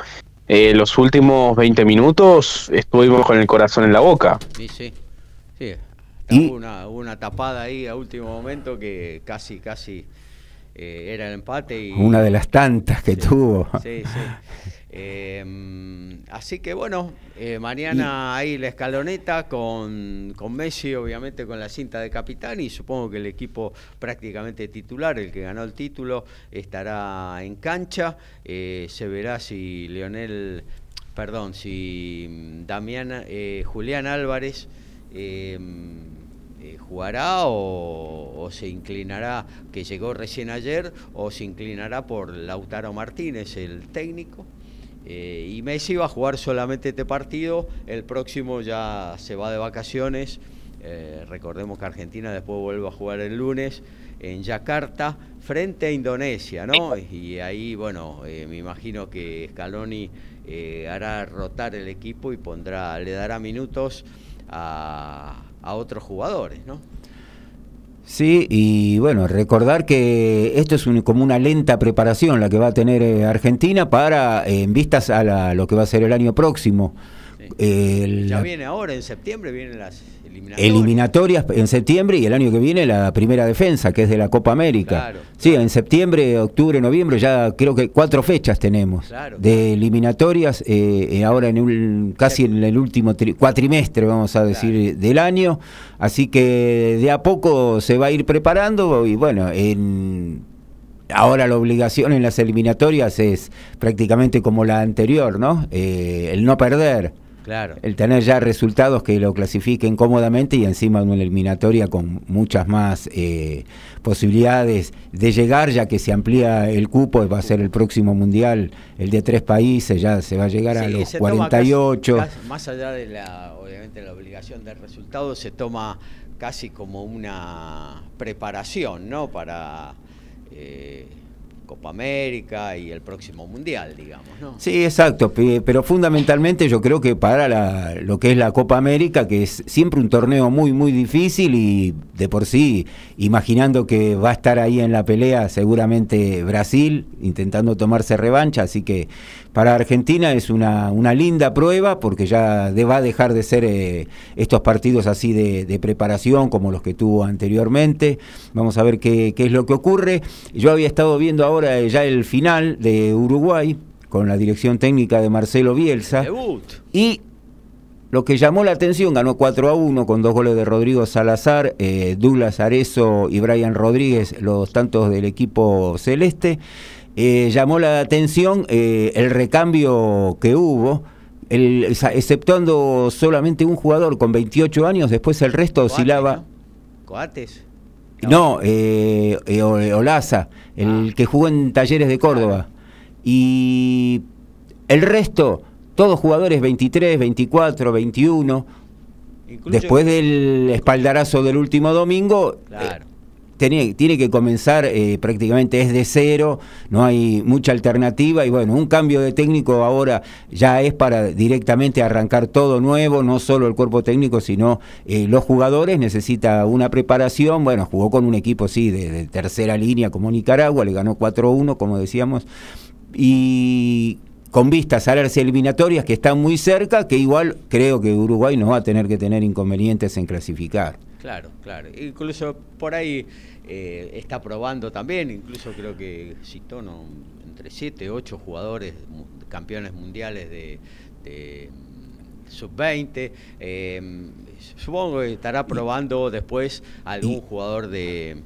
eh, los últimos 20 minutos estuvimos con el corazón en la boca. Sí, sí. Sí, y, una, una tapada ahí a último momento que casi, casi eh, era el empate. Y, una de las tantas que tuvo. Sí, sí. Em, así que bueno, eh, mañana ahí la escaloneta con, con, Messi, obviamente con la cinta de capitán y supongo que el equipo prácticamente titular, el que ganó el título, estará en cancha. Eh, se verá si Leonel, perdón, si mm, Damián, Julián Álvarez em, eh, jugará o, se inclinará, que llegó recién ayer, o se inclinará por Lautaro Martínez, el técnico. Eh, y Messi va a jugar solamente este partido, el próximo ya se va de vacaciones. Eh, recordemos que Argentina después vuelve a jugar el lunes en Yakarta frente a Indonesia, ¿no? Y ahí, bueno, me imagino que Scaloni hará rotar el equipo y pondrá, le dará minutos a, a otros jugadores, ¿no? Sí, y bueno, recordar que esto es como una lenta preparación la que va a tener eh, Argentina para, en vistas a lo que va a ser el año próximo. Ya viene ahora, en septiembre vienen las eliminatorias. en septiembre y el año que viene la primera defensa, que es de la Copa América. sí, en septiembre, octubre, noviembre, ya creo que cuatro fechas tenemos de eliminatorias, eh, eh, ahora en casi en el último cuatrimestre, vamos a decir, del año. Así que de a poco se va a ir preparando y bueno, en ahora la obligación en las eliminatorias es prácticamente como la anterior, ¿no? Eh, el no perder. Claro. El tener ya resultados que lo clasifiquen cómodamente y encima una eliminatoria con muchas más eh, posibilidades de llegar, ya que se amplía el cupo, va a ser el próximo mundial, el de tres países, ya se va a llegar a los se toma 48. casi- casi- más allá de la, obviamente, la obligación del resultado, se toma casi como una preparación, ¿no? Para eh, Copa América y el próximo Mundial, digamos, ¿no? Sí, exacto, pe- pero fundamentalmente yo creo que para la- lo que es la Copa América, que es siempre un torneo muy, muy difícil y de por sí, imaginando que va a estar ahí en la pelea seguramente Brasil, intentando tomarse revancha, así que para Argentina es una, una linda prueba porque ya de- va a dejar de ser eh, estos partidos así de, de preparación como los que tuvo anteriormente. Vamos a ver qué, qué es lo que ocurre. Yo había estado viendo ahora eh, ya el final de Uruguay con la dirección técnica de Marcelo Bielsa y lo que llamó la atención, ganó 4 a 1 con dos goles de Rodrigo Salazar, eh, Douglas Arezo y Brian Rodríguez, los tantos del equipo celeste. Eh, llamó la atención eh, el recambio que hubo, el, exceptuando solamente un jugador con 28 años, después el resto Coates, oscilaba. ¿no? Coates. No, eh, eh, Olaza, el Ah. que jugó en Talleres de Córdoba. Y el resto, todos jugadores 23, 24, 21. Incluye- Después del espaldarazo del último domingo, Claro. Tenía- tiene que comenzar eh, prácticamente es de cero, no hay mucha alternativa y bueno, un cambio de técnico ahora ya es para directamente arrancar todo nuevo, no solo el cuerpo técnico, sino eh, los jugadores, necesita una preparación, bueno, jugó con un equipo sí de, de tercera línea como Nicaragua, le ganó 4-1, como decíamos, y con vistas a las eliminatorias que están muy cerca, que igual creo que Uruguay no va a tener que tener inconvenientes en clasificar. Claro, claro. Incluso por ahí eh, está probando también, incluso creo que citó ¿no? entre 7 8 jugadores campeones mundiales de, de, mm, sub-20. eh, supongo que estará probando después algún jugador de,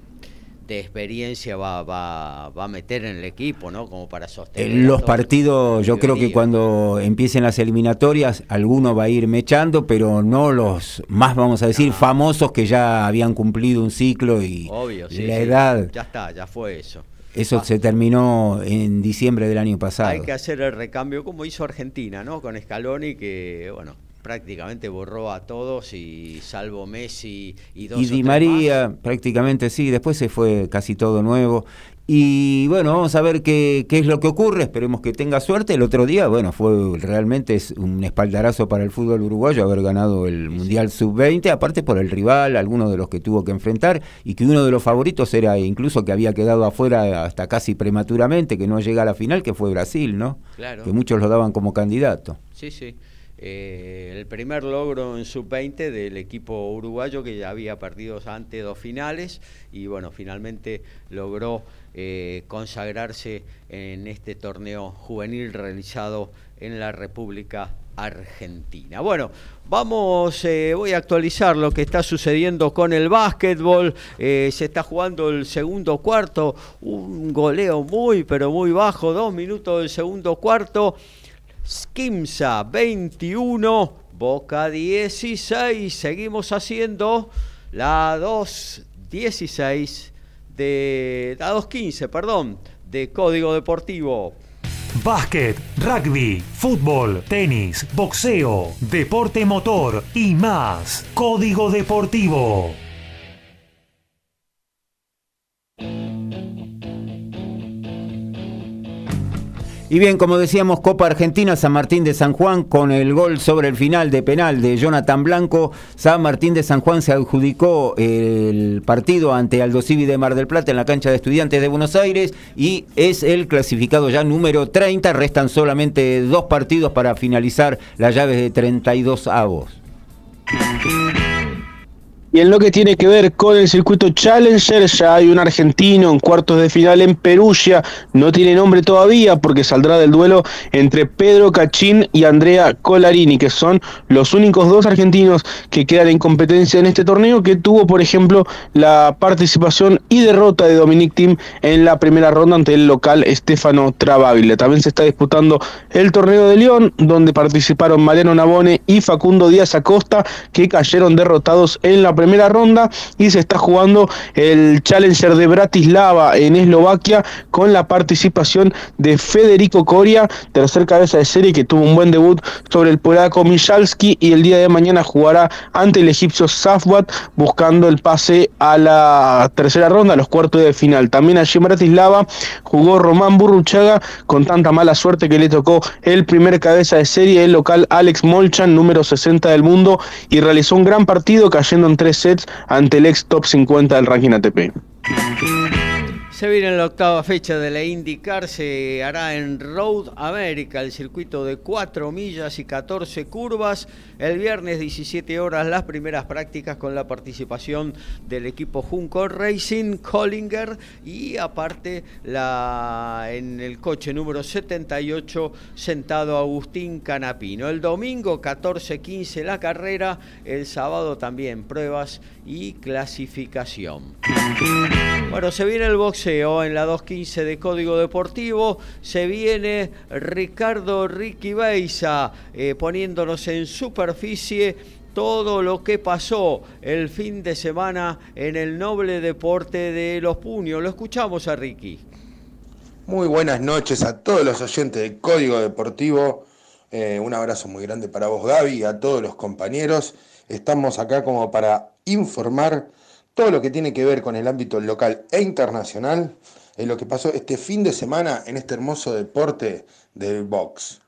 de experiencia va, va, va a meter en el equipo, ¿no? Como para En sostener. a los partidos, yo creo que cuando empiecen las eliminatorias, alguno va a ir mechando, pero no los más, vamos a decir, No. famosos que ya habían cumplido un ciclo y Obvio, sí, la sí. edad, Ya está, ya fue eso. eso Ah. se terminó en diciembre del año pasado. Hay que hacer el recambio como hizo Argentina, ¿no? Con Scaloni que, bueno, prácticamente borró a todos y salvo Messi y dos Y Di María, prácticamente sí, después se fue casi todo nuevo. Y bueno, vamos a ver qué, qué es lo que ocurre, esperemos que tenga suerte. El otro día, bueno, fue realmente es un espaldarazo para el fútbol uruguayo haber ganado el Mundial Sub-20, aparte por el rival, algunos de los que tuvo que enfrentar, y que uno de los favoritos era incluso que había quedado afuera hasta casi prematuramente, que no llega a la final, que fue Brasil, ¿no? Claro. Que muchos lo daban como candidato. Sí, sí. Eh, el primer logro en sub-20 del equipo uruguayo que ya había perdido antes dos finales y bueno, finalmente logró eh, consagrarse en este torneo juvenil realizado en la República Argentina. Bueno, vamos, eh, voy a actualizar lo que está sucediendo con el básquetbol. Se está jugando el segundo cuarto, un goleo muy, pero muy bajo, dos minutos del segundo cuarto. Skimsa 21, Boca 16. Seguimos haciendo la 2.16 de. La 2.15, perdón, de Código Deportivo. Básquet, rugby, fútbol, tenis, boxeo, deporte motor y más. Código Deportivo. Y bien, como decíamos, Copa Argentina, San Martín de San Juan, con el gol sobre el final de penal de Jonathan Blanco, San Martín de San Juan se adjudicó el partido ante Aldo Civi de Mar del Plata en la cancha de estudiantes de Buenos Aires y es el clasificado ya número 30, restan solamente dos partidos para finalizar las llaves de 32 avos. Y en lo que tiene que ver con el circuito Challenger, ya hay un argentino en cuartos de final en Perugia. No tiene nombre todavía porque saldrá del duelo entre Pedro Cachín y Andrea Colarini, que son los únicos dos argentinos que quedan en competencia en este torneo, que tuvo, por ejemplo, la participación y derrota de Dominic Thiem en la primera ronda ante el local Stefano Travaglia. También se está disputando el torneo de León, donde participaron Mariano Nabone y Facundo Díaz Acosta, que cayeron derrotados en la primera ronda y se está jugando el Challenger de Bratislava en Eslovaquia con la participación de Federico Coria, tercer cabeza de serie que tuvo un buen debut sobre el polaco Michalski y el día de mañana jugará ante el egipcio Safwat buscando el pase a la tercera ronda, a los cuartos de final. También allí en Bratislava jugó Román Burruchaga con tanta mala suerte que le tocó el primer cabeza de serie, el local Alex Molchan, número 60 del mundo, y realizó un gran partido cayendo en tres sets ante el ex top 50 del ranking ATP. Se viene la octava fecha de la IndyCar, se hará en Road America, el circuito de 4 millas y 14 curvas. El viernes 17 horas las primeras prácticas con la participación del equipo Junco Racing, Collinger y aparte la, en el coche número 78 sentado Agustín Canapino. El domingo 14-15 la carrera, el sábado también pruebas y clasificación. Bueno, se viene el boxeo en la 215 de Código Deportivo. Se viene Ricardo Ricky Beiza eh, poniéndonos en superficie todo lo que pasó el fin de semana en el noble deporte de los puños. Lo escuchamos a Ricky. Muy buenas noches a todos los oyentes de Código Deportivo. Eh, un abrazo muy grande para vos, Gaby, y a todos los compañeros. Estamos acá como para informar todo lo que tiene que ver con el ámbito local e internacional en lo que pasó este fin de semana en este hermoso deporte del box.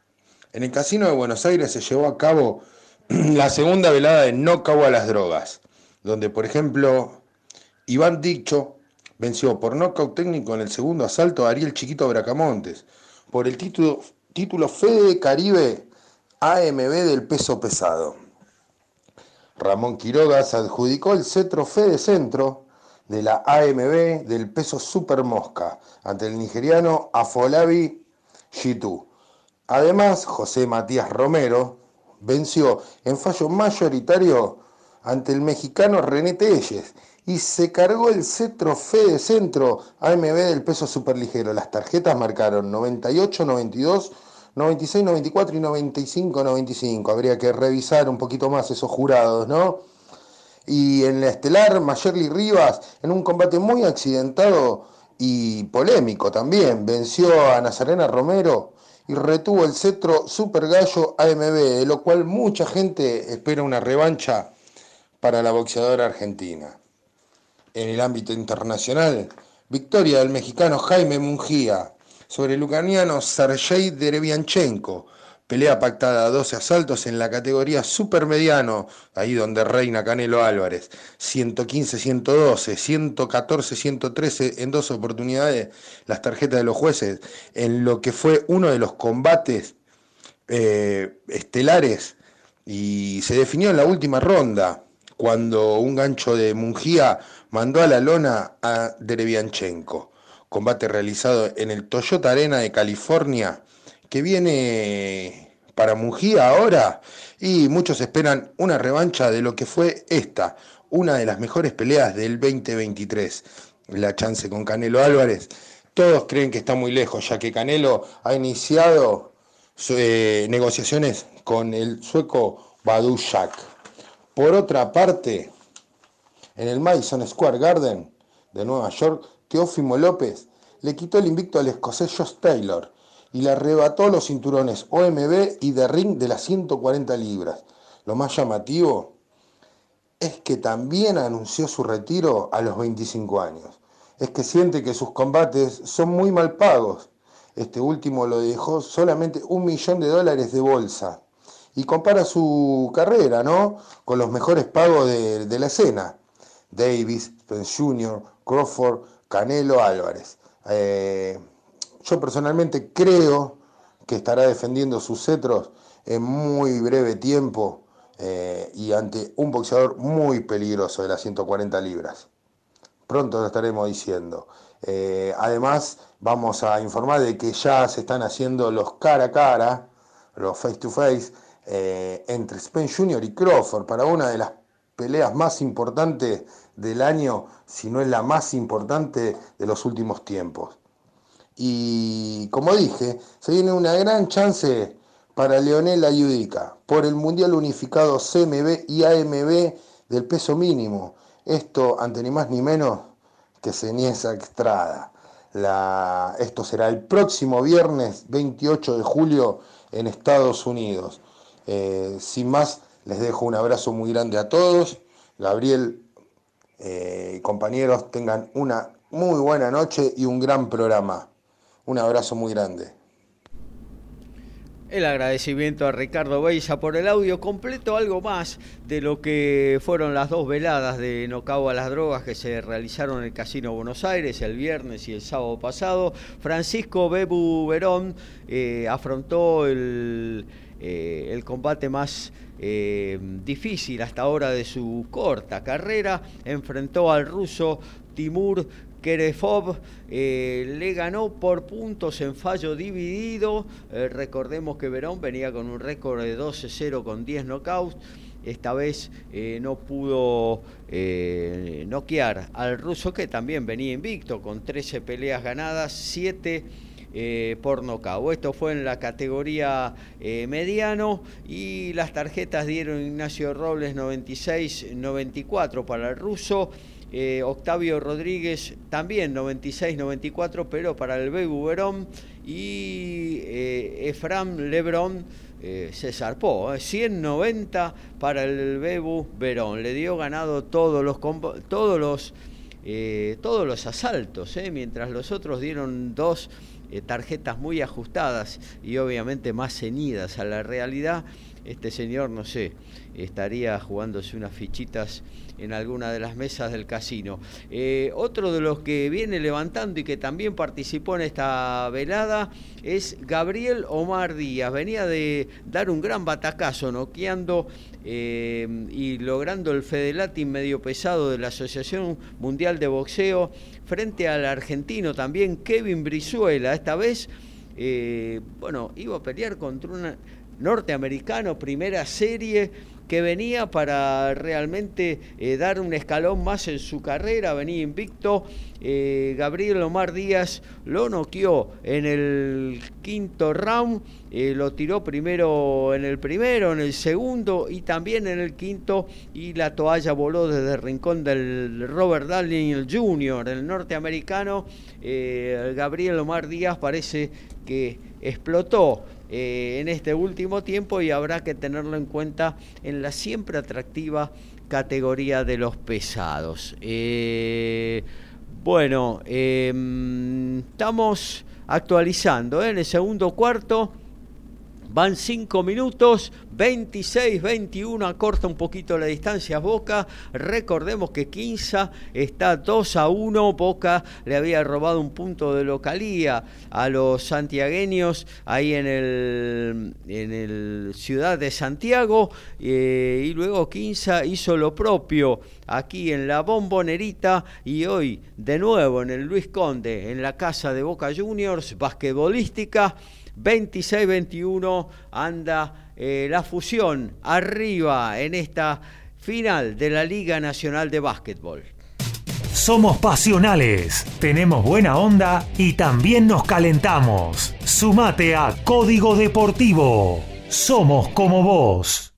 En el Casino de Buenos Aires se llevó a cabo [CLEARS THROAT] la segunda velada de No Cabo a las Drogas, donde por ejemplo Iván Dicho venció por nocaut técnico en el segundo asalto a Ariel Chiquito Bracamontes por el título, título Fede Caribe AMB del peso pesado. Ramón Quiroga se adjudicó el cetro Fede Centro de la AMB del peso Super Mosca ante el nigeriano Afolabi Shitu. Además, José Matías Romero venció en fallo mayoritario ante el mexicano René Telles y se cargó el cetro Fede Centro AMB del peso superligero. Las tarjetas marcaron 98-92 96, 94 y 95, 95. Habría que revisar un poquito más esos jurados, ¿no? Y en la estelar, Mayerly Rivas, en un combate muy accidentado y polémico también, venció a Nazarena Romero y retuvo el cetro Super Gallo AMB, de lo cual mucha gente espera una revancha para la boxeadora argentina. En el ámbito internacional, victoria del mexicano Jaime Mungía, sobre el ucraniano Sergei Derevianchenko. Pelea pactada a 12 asaltos en la categoría supermediano, ahí donde reina Canelo Álvarez. 115-112, 114-113 en dos oportunidades las tarjetas de los jueces, en lo que fue uno de los combates eh, estelares y se definió en la última ronda, cuando un gancho de Mungía mandó a la lona a Derevianchenko combate realizado en el Toyota Arena de California, que viene para Mungía ahora y muchos esperan una revancha de lo que fue esta, una de las mejores peleas del 2023. La chance con Canelo Álvarez. Todos creen que está muy lejos, ya que Canelo ha iniciado eh, negociaciones con el sueco Badu Shak. Por otra parte, en el Madison Square Garden de Nueva York Teófimo López le quitó el invicto al escocés Josh Taylor y le arrebató los cinturones OMB y de ring de las 140 libras. Lo más llamativo es que también anunció su retiro a los 25 años. Es que siente que sus combates son muy mal pagos. Este último lo dejó solamente un millón de dólares de bolsa. Y compara su carrera, ¿no? Con los mejores pagos de, de la escena. Davis, Pence Jr., Crawford, Canelo Álvarez. Eh, yo personalmente creo que estará defendiendo sus cetros en muy breve tiempo eh, y ante un boxeador muy peligroso de las 140 libras. Pronto lo estaremos diciendo. Eh, además, vamos a informar de que ya se están haciendo los cara a cara, los face to face, entre Spence Jr. y Crawford para una de las peleas más importantes del año, si no es la más importante de los últimos tiempos. Y como dije, se viene una gran chance para Leonel Ayudica por el Mundial Unificado CMB y AMB del peso mínimo. Esto ante ni más ni menos que Ceniesa Extrada. La, esto será el próximo viernes 28 de julio en Estados Unidos. Eh, sin más, les dejo un abrazo muy grande a todos. Gabriel eh, compañeros, tengan una muy buena noche y un gran programa. Un abrazo muy grande. El agradecimiento a Ricardo Beisa por el audio completo, algo más de lo que fueron las dos veladas de Nocao a las drogas que se realizaron en el Casino Buenos Aires el viernes y el sábado pasado. Francisco Bebu Verón eh, afrontó el, eh, el combate más eh, difícil hasta ahora de su corta carrera. Enfrentó al ruso Timur Kerefov eh, le ganó por puntos en fallo dividido. Recordemos que Verón venía con un récord de 12-0 con 10 knockouts. Esta vez no pudo noquear al ruso que también venía invicto con 13 peleas ganadas, 7 por nocaut. Esto fue en la categoría mediano y las tarjetas dieron Ignacio Robles 96-94 para el ruso. Eh, Octavio Rodríguez también 96-94, pero para el Bebu Verón y eh, Efram Lebrón eh, se zarpó, 190 para el Bebu Verón, le dio ganado todos los todos los todos los asaltos, mientras los otros dieron dos tarjetas muy ajustadas y obviamente más ceñidas a la realidad. Este señor, no sé, estaría jugándose unas fichitas en alguna de las mesas del casino. Eh, otro de los que viene levantando y que también participó en esta velada es Gabriel Omar Díaz. Venía de dar un gran batacazo, noqueando eh, y logrando el Fedelatin medio pesado de la Asociación Mundial de Boxeo frente al argentino también Kevin Brizuela. Esta vez, eh, bueno, iba a pelear contra un norteamericano, primera serie que venía para realmente eh, dar un escalón más en su carrera, venía invicto. Eh, Gabriel Omar Díaz lo noqueó en el quinto round, eh, lo tiró primero en el primero, en el segundo y también en el quinto y la toalla voló desde el rincón del Robert Daniel Jr., el norteamericano. Gabriel Omar Díaz parece que explotó eh, en este último tiempo y habrá que tenerlo en cuenta en la siempre atractiva categoría de los pesados. Eh, bueno, em, estamos actualizando ¿eh? en el segundo cuarto. Van cinco minutos, 26-21, acorta un poquito la distancia Boca. Recordemos que Quinza está 2 a 1. Boca le había robado un punto de localía a los santiagueños ahí en el, en el ciudad de Santiago. Eh, y luego Quinza hizo lo propio aquí en la bombonerita y hoy de nuevo en el Luis Conde, en la casa de Boca Juniors, basquetbolística. 26-21 anda eh, la fusión arriba en esta final de la Liga Nacional de Básquetbol. Somos pasionales, tenemos buena onda y también nos calentamos. Sumate a Código Deportivo. Somos como vos.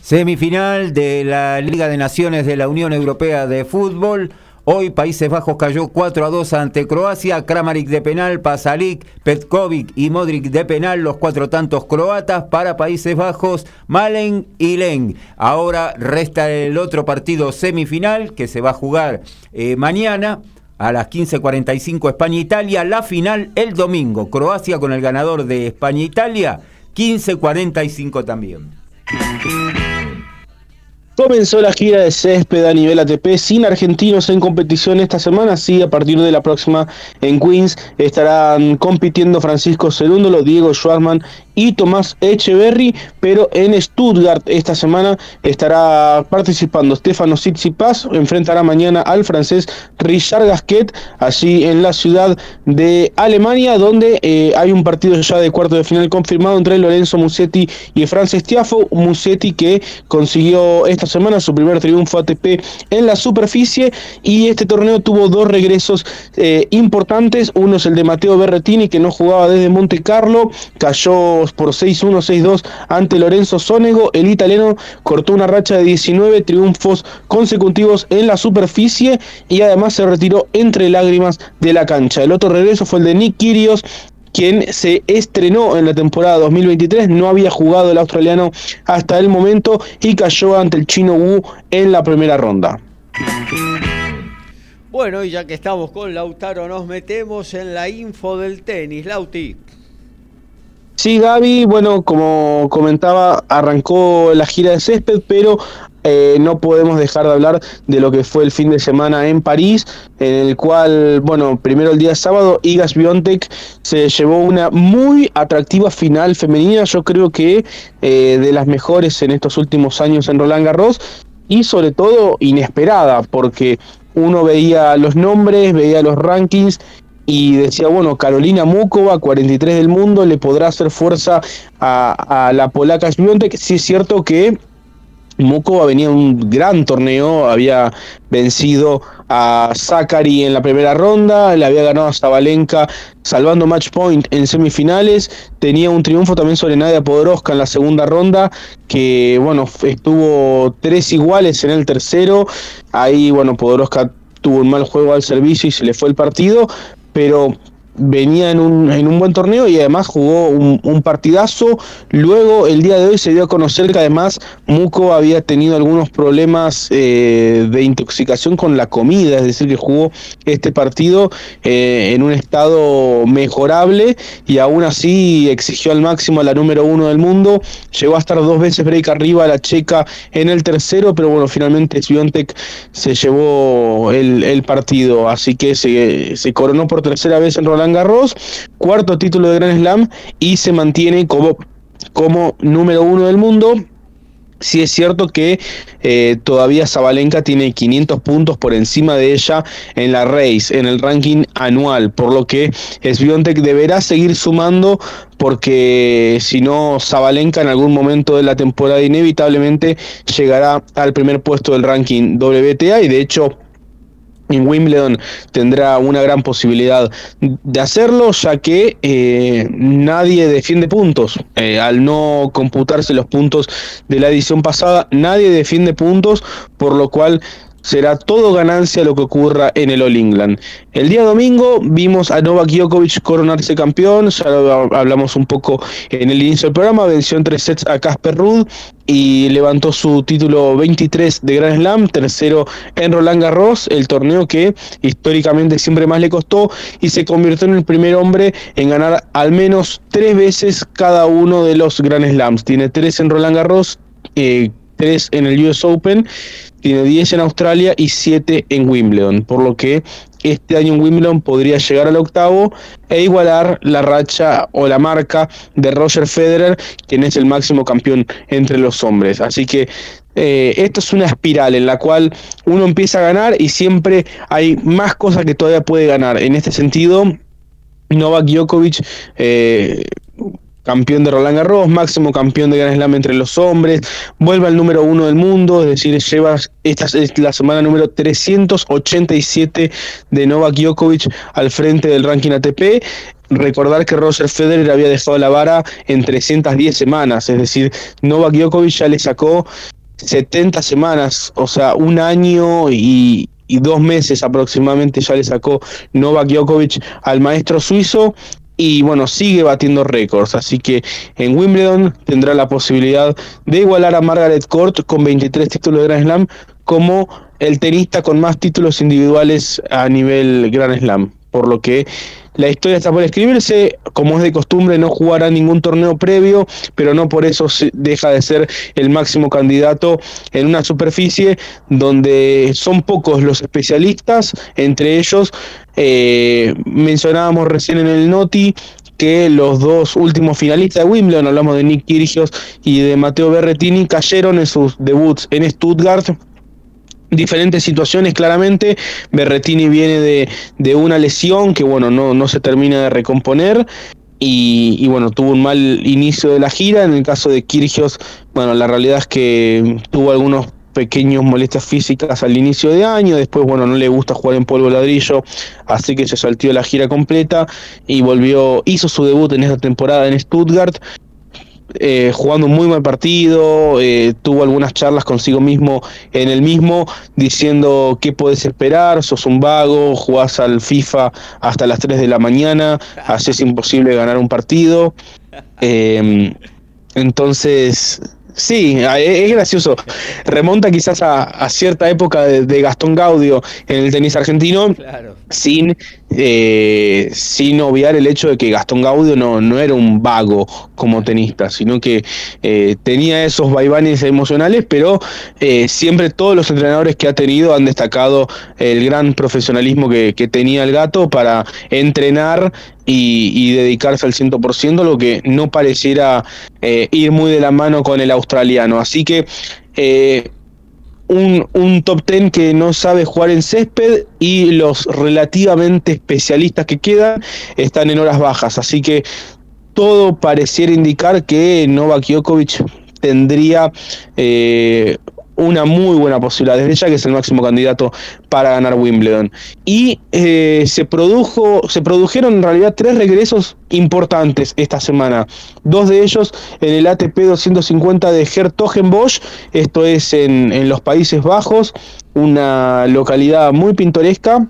Semifinal de la Liga de Naciones de la Unión Europea de Fútbol. Hoy Países Bajos cayó 4 a 2 ante Croacia, Kramaric de penal, Pasalic, Petkovic y Modric de penal, los cuatro tantos croatas para Países Bajos, Malen y Leng. Ahora resta el otro partido semifinal que se va a jugar eh, mañana a las 15.45 España-Italia, la final el domingo, Croacia con el ganador de España-Italia, 15.45 también. Comenzó la gira de césped a nivel ATP sin argentinos en competición esta semana. Sí, a partir de la próxima en Queens estarán compitiendo Francisco Cerúndolo, Diego Schwartzman y Tomás Echeverry, pero en Stuttgart esta semana estará participando Stefano Tsitsipas, enfrentará mañana al francés Richard Gasquet, allí en la ciudad de Alemania, donde eh, hay un partido ya de cuarto de final confirmado entre Lorenzo Musetti y Francis Tiafo, Musetti que consiguió esta semana su primer triunfo ATP en la superficie y este torneo tuvo dos regresos eh, importantes, uno es el de Mateo Berretini que no jugaba desde Monte Carlo, cayó por 6-1, 6-2 ante Lorenzo Sonego. El italiano cortó una racha de 19 triunfos consecutivos en la superficie y además se retiró entre lágrimas de la cancha. El otro regreso fue el de Nick Kyrgios quien se estrenó en la temporada 2023, no había jugado el australiano hasta el momento y cayó ante el chino Wu en la primera ronda. Bueno, y ya que estamos con Lautaro, nos metemos en la info del tenis. Lauti. Sí, Gaby, bueno, como comentaba, arrancó la gira de césped, pero eh, no podemos dejar de hablar de lo que fue el fin de semana en París, en el cual, bueno, primero el día sábado, Igas Biontech se llevó una muy atractiva final femenina, yo creo que eh, de las mejores en estos últimos años en Roland Garros, y sobre todo inesperada, porque uno veía los nombres, veía los rankings y decía, bueno, Carolina Mukova, 43 del mundo, le podrá hacer fuerza a, la polaca Świątek. Sí es cierto que Mukova venía en un gran torneo, había vencido a Zachary en la primera ronda, le había ganado a Zabalenka salvando match point en semifinales, tenía un triunfo también sobre Nadia Podoroska en la segunda ronda, que bueno, estuvo tres iguales en el tercero, ahí bueno, Podoroska tuvo un mal juego al servicio y se le fue el partido, pero venía en un, en un buen torneo y además jugó un, partidazo. Luego, el día de hoy se dio a conocer que además Muco había tenido algunos problemas eh, de intoxicación con la comida, es decir, que jugó este partido eh, en un estado mejorable y aún así exigió al máximo a la número uno del mundo. Llegó a estar dos veces break arriba a la checa en el tercero, pero bueno, finalmente Sviontek se llevó el, el partido, así que se, se coronó por tercera vez en Roland Garros, cuarto título de Grand Slam y se mantiene como, como número uno del mundo. Sí es cierto que eh, todavía Zabalenka tiene 500 puntos por encima de ella en la race, en el ranking anual, por lo que Sviontek deberá seguir sumando porque si no Zabalenka en algún momento de la temporada inevitablemente llegará al primer puesto del ranking WTA y de hecho en Wimbledon tendrá una gran posibilidad de hacerlo, ya que eh, nadie defiende puntos. Eh, al no computarse los puntos de la edición pasada, nadie defiende puntos, por lo cual será todo ganancia lo que ocurra en el All England. El día domingo vimos a Novak Djokovic coronarse campeón, ya lo hablamos un poco en el inicio del programa, venció en tres sets a Casper Ruud y levantó su título 23 de Grand Slam, tercero en Roland Garros, el torneo que históricamente siempre más le costó y se convirtió en el primer hombre en ganar al menos tres veces cada uno de los Grand Slams. Tiene tres en Roland Garros, eh, tres en el US Open tiene 10 en Australia y 7 en Wimbledon, por lo que este año en Wimbledon podría llegar al octavo e igualar la racha o la marca de Roger Federer, quien es el máximo campeón entre los hombres. Así que eh, esto es una espiral en la cual uno empieza a ganar y siempre hay más cosas que todavía puede ganar. En este sentido, Novak Djokovic eh, campeón de Roland Garros, máximo campeón de Grand Slam entre los hombres, vuelve al número uno del mundo, es decir, lleva esta es la semana número 387 de Novak Djokovic al frente del ranking ATP. Recordar que Roger Federer había dejado la vara en 310 semanas, es decir, Novak Djokovic ya le sacó 70 semanas, o sea, un año y, y dos meses aproximadamente ya le sacó Novak Djokovic al maestro suizo y bueno, sigue batiendo récords, así que en Wimbledon tendrá la posibilidad de igualar a Margaret Court con 23 títulos de Grand Slam como el tenista con más títulos individuales a nivel Grand Slam, por lo que la historia está por escribirse, como es de costumbre no jugará ningún torneo previo, pero no por eso deja de ser el máximo candidato en una superficie donde son pocos los especialistas, entre ellos eh, mencionábamos recién en el Noti que los dos últimos finalistas de Wimbledon, hablamos de Nick Kyrgios y de Mateo Berretini, cayeron en sus debuts en Stuttgart diferentes situaciones claramente. Berretini viene de, de, una lesión que bueno, no, no se termina de recomponer. Y, y, bueno, tuvo un mal inicio de la gira. En el caso de Kyrgios, bueno, la realidad es que tuvo algunos pequeños molestias físicas al inicio de año, después bueno, no le gusta jugar en polvo ladrillo, así que se saltió la gira completa y volvió, hizo su debut en esta temporada en Stuttgart, eh, jugando un muy mal partido, eh, tuvo algunas charlas consigo mismo en el mismo, diciendo qué puedes esperar, sos un vago, jugás al FIFA hasta las 3 de la mañana, así es imposible ganar un partido. [LAUGHS] Eh, entonces, Sí, es gracioso. Remonta quizás a, cierta época de, Gastón Gaudio en el tenis argentino, sin, eh, sin obviar el hecho de que Gastón Gaudio no, no era un vago como tenista, sino que eh, tenía esos vaivanes emocionales, pero eh, siempre todos los entrenadores que ha tenido han destacado el gran profesionalismo que, que tenía el gato para entrenar y, dedicarse al 100%, lo que no pareciera ir muy de la mano con el australiano. Así que un, un, top 10 que no sabe jugar en césped y los relativamente especialistas que quedan están en horas bajas. Así que todo pareciera indicar que Novak Djokovic tendría eh, una muy buena posibilidad, desde ya que es el máximo candidato para ganar Wimbledon. Y eh, se produjo, se produjeron en realidad tres regresos importantes esta semana. Dos de ellos en el ATP 250 de Hertogenbosch, esto es en, en los Países Bajos, una localidad muy pintoresca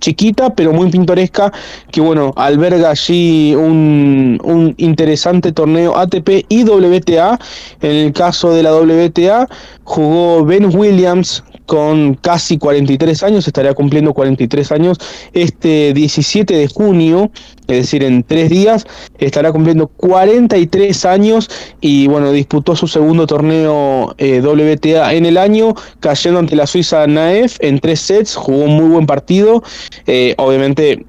chiquita pero muy pintoresca que bueno alberga allí un, un, interesante torneo ATP y WTA en el caso de la WTA jugó Ben Williams con casi 43 años, estaría cumpliendo 43 años este 17 de junio, es decir, en tres días, estará cumpliendo 43 años y bueno, disputó su segundo torneo eh, WTA en el año, cayendo ante la Suiza Naef en tres sets, jugó un muy buen partido, eh, obviamente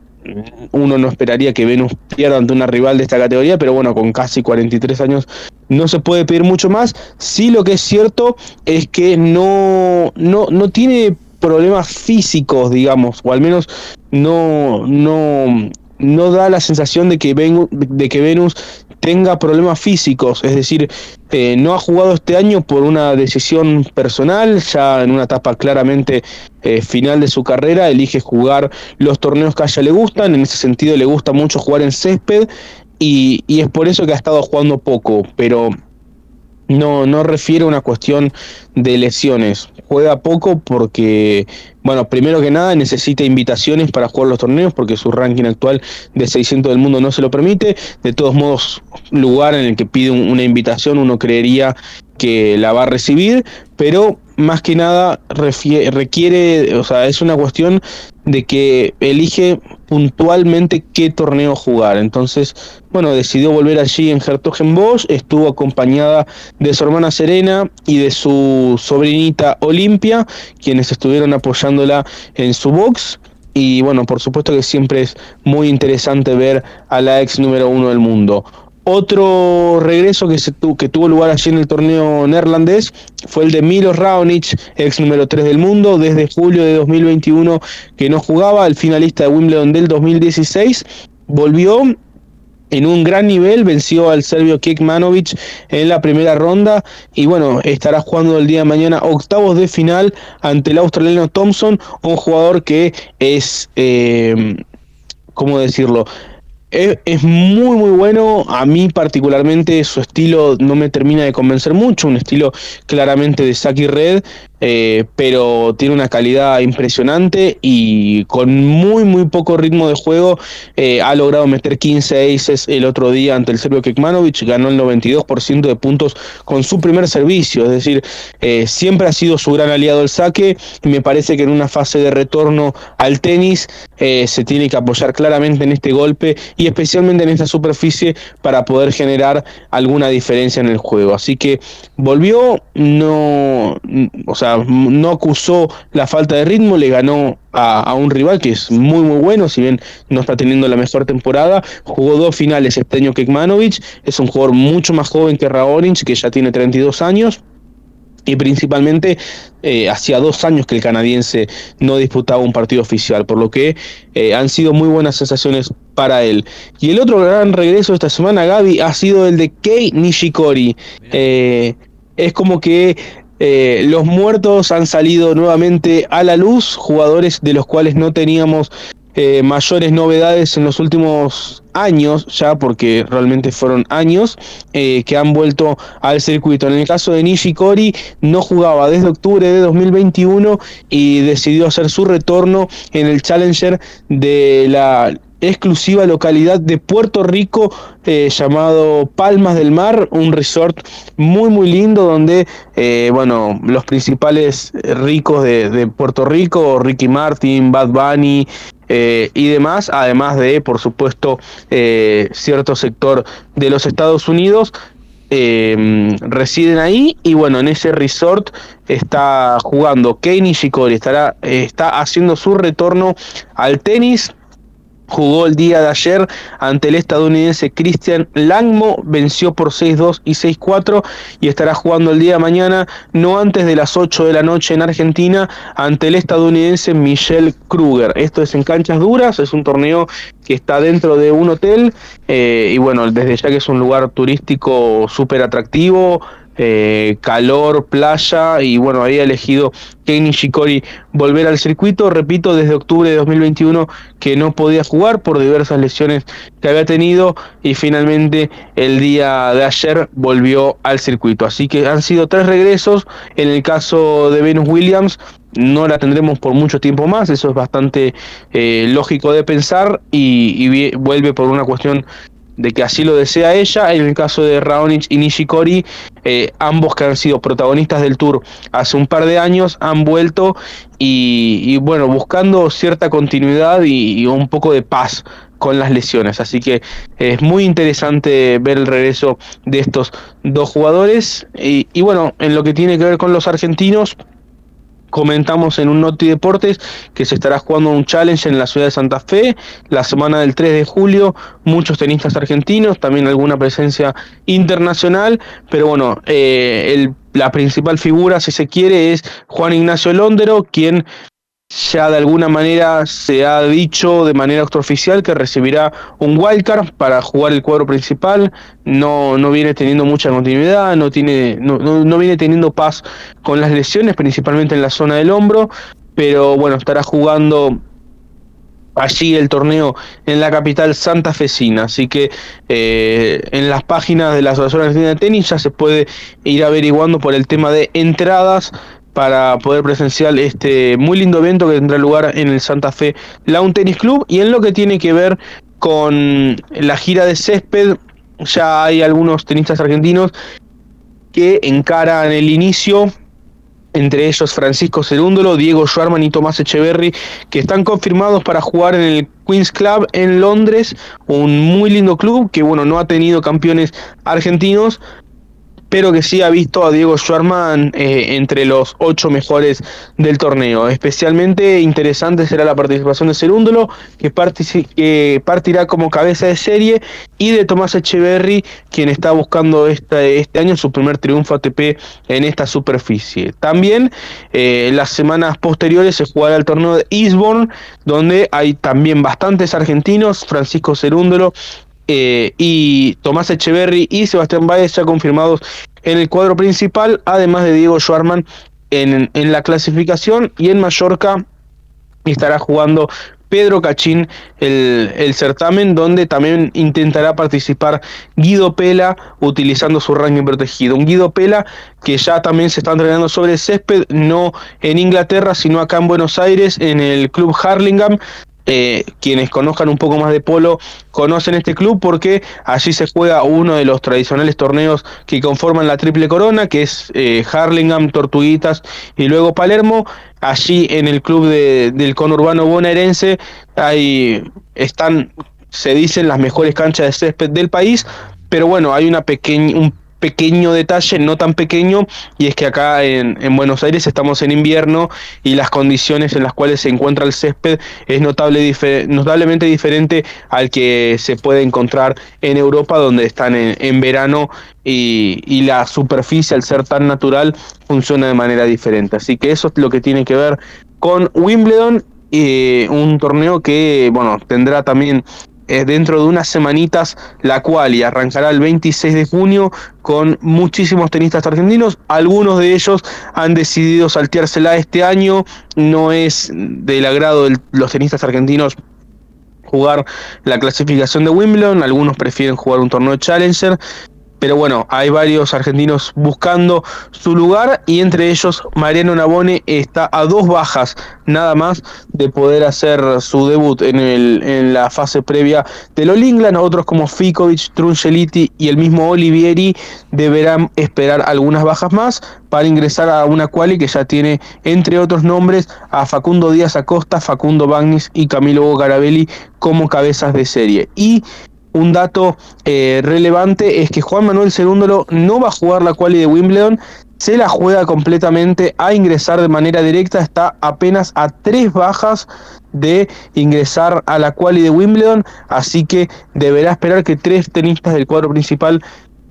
uno no esperaría que Venus pierda ante una rival de esta categoría, pero bueno, con casi 43 años no se puede pedir mucho más. Sí lo que es cierto es que no, no, no tiene problemas físicos, digamos, o al menos no, no, no da la sensación de que, de que Venus tenga problemas físicos, es decir, eh, no ha jugado este año por una decisión personal, ya en una etapa claramente eh, final de su carrera, elige jugar los torneos que a ella le gustan, en ese sentido le gusta mucho jugar en césped y, y es por eso que ha estado jugando poco, pero no, no refiere a una cuestión de lesiones. Juega poco porque, bueno, primero que nada necesita invitaciones para jugar los torneos porque su ranking actual de 600 del mundo no se lo permite. De todos modos, lugar en el que pide una invitación uno creería que la va a recibir, pero más que nada requiere, o sea, es una cuestión de que elige puntualmente qué torneo jugar. Entonces, bueno, decidió volver allí en Hertogenbosch, estuvo acompañada de su hermana Serena y de su sobrinita Olimpia, quienes estuvieron apoyándola en su box. Y bueno, por supuesto que siempre es muy interesante ver a la ex número uno del mundo. Otro regreso que, se que tuvo lugar allí en el torneo neerlandés fue el de Milo Raonic, ex número 3 del mundo, desde julio de 2021 que no jugaba, el finalista de Wimbledon del 2016, volvió en un gran nivel, venció al serbio Kekmanovic en la primera ronda y bueno, estará jugando el día de mañana octavos de final ante el australiano Thompson, un jugador que es, eh, ¿cómo decirlo? Es, muy muy bueno, a mí particularmente su estilo no me termina de convencer mucho, un estilo claramente de Saki Red, eh, pero tiene una calidad impresionante y con muy muy poco ritmo de juego eh, ha logrado meter 15 aces el otro día ante el serbio Kekmanovic, ganó el 92% de puntos con su primer servicio, es decir, eh, siempre ha sido su gran aliado el saque y me parece que en una fase de retorno al tenis se tiene que apoyar claramente en este golpe y especialmente en esta superficie para poder generar alguna diferencia en el juego. Así que volvió, no, o sea, no acusó la falta de ritmo, le ganó a, un rival que es muy muy bueno, si bien no está teniendo la mejor temporada, jugó dos finales este año Kekmanovic, es un jugador mucho más joven que Raonic, que ya tiene 32 años, y principalmente eh, hacía dos años que el canadiense no disputaba un partido oficial, por lo que eh, han sido muy buenas sensaciones para él. Y el otro gran regreso esta semana, Gaby, ha sido el de Kei Nishikori. Eh, es como que eh, los muertos han salido nuevamente a la luz, jugadores de los cuales no teníamos eh, mayores novedades en los últimos años, ya porque realmente fueron años, eh, que han vuelto al circuito. En el caso de Nishikori, no jugaba desde octubre de 2021 y decidió hacer su retorno en el Challenger de la exclusiva localidad de Puerto Rico eh, llamado Palmas del Mar, un resort muy muy lindo donde eh, bueno los principales ricos de, Puerto Rico, Ricky Martin, Bad Bunny eh, y demás, además de por supuesto cierto sector de los Estados Unidos. residen ahí y bueno en ese resort está jugando Kenny Shikori estará está haciendo su retorno al tenis Jugó el día de ayer ante el estadounidense Christian Langmo, venció por 6-2 y 6-4 y estará jugando el día de mañana, no antes de las 8 de la noche en Argentina, ante el estadounidense Michel Kruger. Esto es en canchas duras, es un torneo que está dentro de un hotel eh, y bueno, desde ya que es un lugar turístico súper atractivo, eh, calor, playa y bueno, había elegido Kenny Shikori volver al circuito, repito, desde octubre de 2021 que no podía jugar por diversas lesiones que había tenido y finalmente el día de ayer volvió al circuito. Así que han sido tres regresos, en el caso de Venus Williams no la tendremos por mucho tiempo más, eso es bastante eh, lógico de pensar y, y vuelve por una cuestión de que así lo desea ella. En el caso de Raonic y Nishikori, eh, ambos que han sido protagonistas del tour hace un par de años, han vuelto y, bueno, buscando cierta continuidad y, un poco de paz con las lesiones. Así que es muy interesante ver el regreso de estos dos jugadores. Y, y bueno, en lo que tiene que ver con los argentinos, comentamos en un Noti Deportes que se estará jugando un challenge en la ciudad de Santa Fe la semana del 3 de julio, muchos tenistas argentinos, también alguna presencia internacional, pero bueno, eh, la principal figura, si se quiere, es Juan Ignacio Londero, quien ya de alguna manera se ha dicho de manera extraoficial que recibirá un wildcard para jugar el cuadro principal. No, no viene teniendo mucha continuidad, no, tiene, no, no, viene teniendo paz con las lesiones, principalmente en la zona del hombro, pero bueno, estará jugando allí el torneo en la capital santafesina. Así que eh, en las páginas de la Asociación Argentina de Tenis ya se puede ir averiguando por el tema de entradas para poder presenciar este muy lindo evento que tendrá lugar en el Santa Fe Lawn Tennis Club. Y en lo que tiene que ver con la gira de césped ya hay algunos tenistas argentinos que encaran el inicio entre ellos Francisco Cerúndolo, Diego Schwarman y Tomás Echeverry, que están confirmados para jugar en el Queen's Club en Londres, un muy lindo club que bueno, no ha tenido campeones argentinos, pero que sí ha visto a Diego Schwarman eh, entre los ocho mejores del torneo. Especialmente interesante será la participación de Cerúndolo, que, partirá como cabeza de serie, y de Tomás Echeverry, quien está buscando este, año su primer triunfo ATP en esta superficie. También eh, las semanas posteriores se jugará el torneo de Eastbourne, donde hay también bastantes argentinos, Francisco Cerúndolo, eh, y Tomás Echeverry y Sebastián Báez ya confirmados en el cuadro principal, además de Diego Schwarman en, en la clasificación y en Mallorca estará jugando Pedro Cachín el, certamen, donde también intentará participar Guido Pela utilizando su ranking protegido. Un Guido Pela que ya también se está entrenando sobre el césped, no en Inglaterra, sino acá en Buenos Aires, en el club Harlingham, eh, quienes conozcan un poco más de polo conocen este club porque allí se juega uno de los tradicionales torneos que conforman la triple corona, que es eh, Harlingham, Tortuguitas y luego Palermo. Allí en el club del conurbano bonaerense hay, están, se dicen, las mejores canchas de césped del país, pero bueno, hay una pequeña, un pequeño detalle, no tan pequeño, y es que acá en, Buenos Aires estamos en invierno y las condiciones en las cuales se encuentra el césped es notable, notablemente diferente al que se puede encontrar en Europa, donde están en, verano y, y, la superficie, al ser tan natural, funciona de manera diferente. Así que eso es lo que tiene que ver con Wimbledon. y un torneo que bueno tendrá también eh, dentro de unas semanitas, la cual y arrancará el 26 de junio con muchísimos tenistas argentinos. Algunos de ellos han decidido salteársela este año. No es del agrado de los tenistas argentinos jugar la clasificación de Wimbledon. Algunos prefieren jugar un torneo Challenger pero bueno, hay varios argentinos buscando su lugar y entre ellos Mariano Nabone está a dos bajas nada más de poder hacer su debut en, el, en la fase previa del All England. Otros como Fikovic, Trunceliti y el mismo Olivieri deberán esperar algunas bajas más para ingresar a una quali que ya tiene entre otros nombres a Facundo Díaz Acosta, Facundo Bagnis y Camilo Garabelli como cabezas de serie. Y un dato eh, relevante es que Juan Manuel Cerúndolo no va a jugar la quali de Wimbledon, se la juega completamente a ingresar de manera directa, está apenas a tres bajas de ingresar a la quali de Wimbledon, así que deberá esperar que tres tenistas del cuadro principal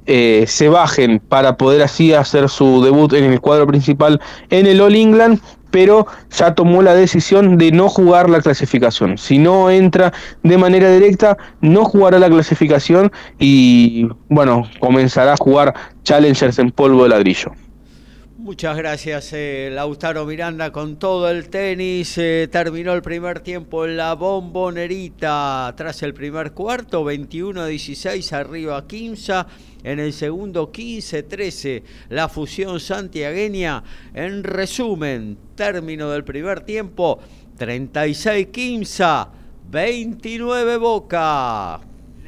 eh, se bajen para poder así hacer su debut en el cuadro principal en el All England pero ya tomó la decisión de no jugar la clasificación. Si no entra de manera directa, no jugará la clasificación y bueno, comenzará a jugar Challengers en polvo de ladrillo. Muchas gracias, eh, Lautaro Miranda, con todo el tenis. Eh, terminó el primer tiempo en la bombonerita. Tras el primer cuarto, 21-16 arriba 15. En el segundo, 15-13, la fusión santiagueña. En resumen, término del primer tiempo, 36-15, 29 Boca.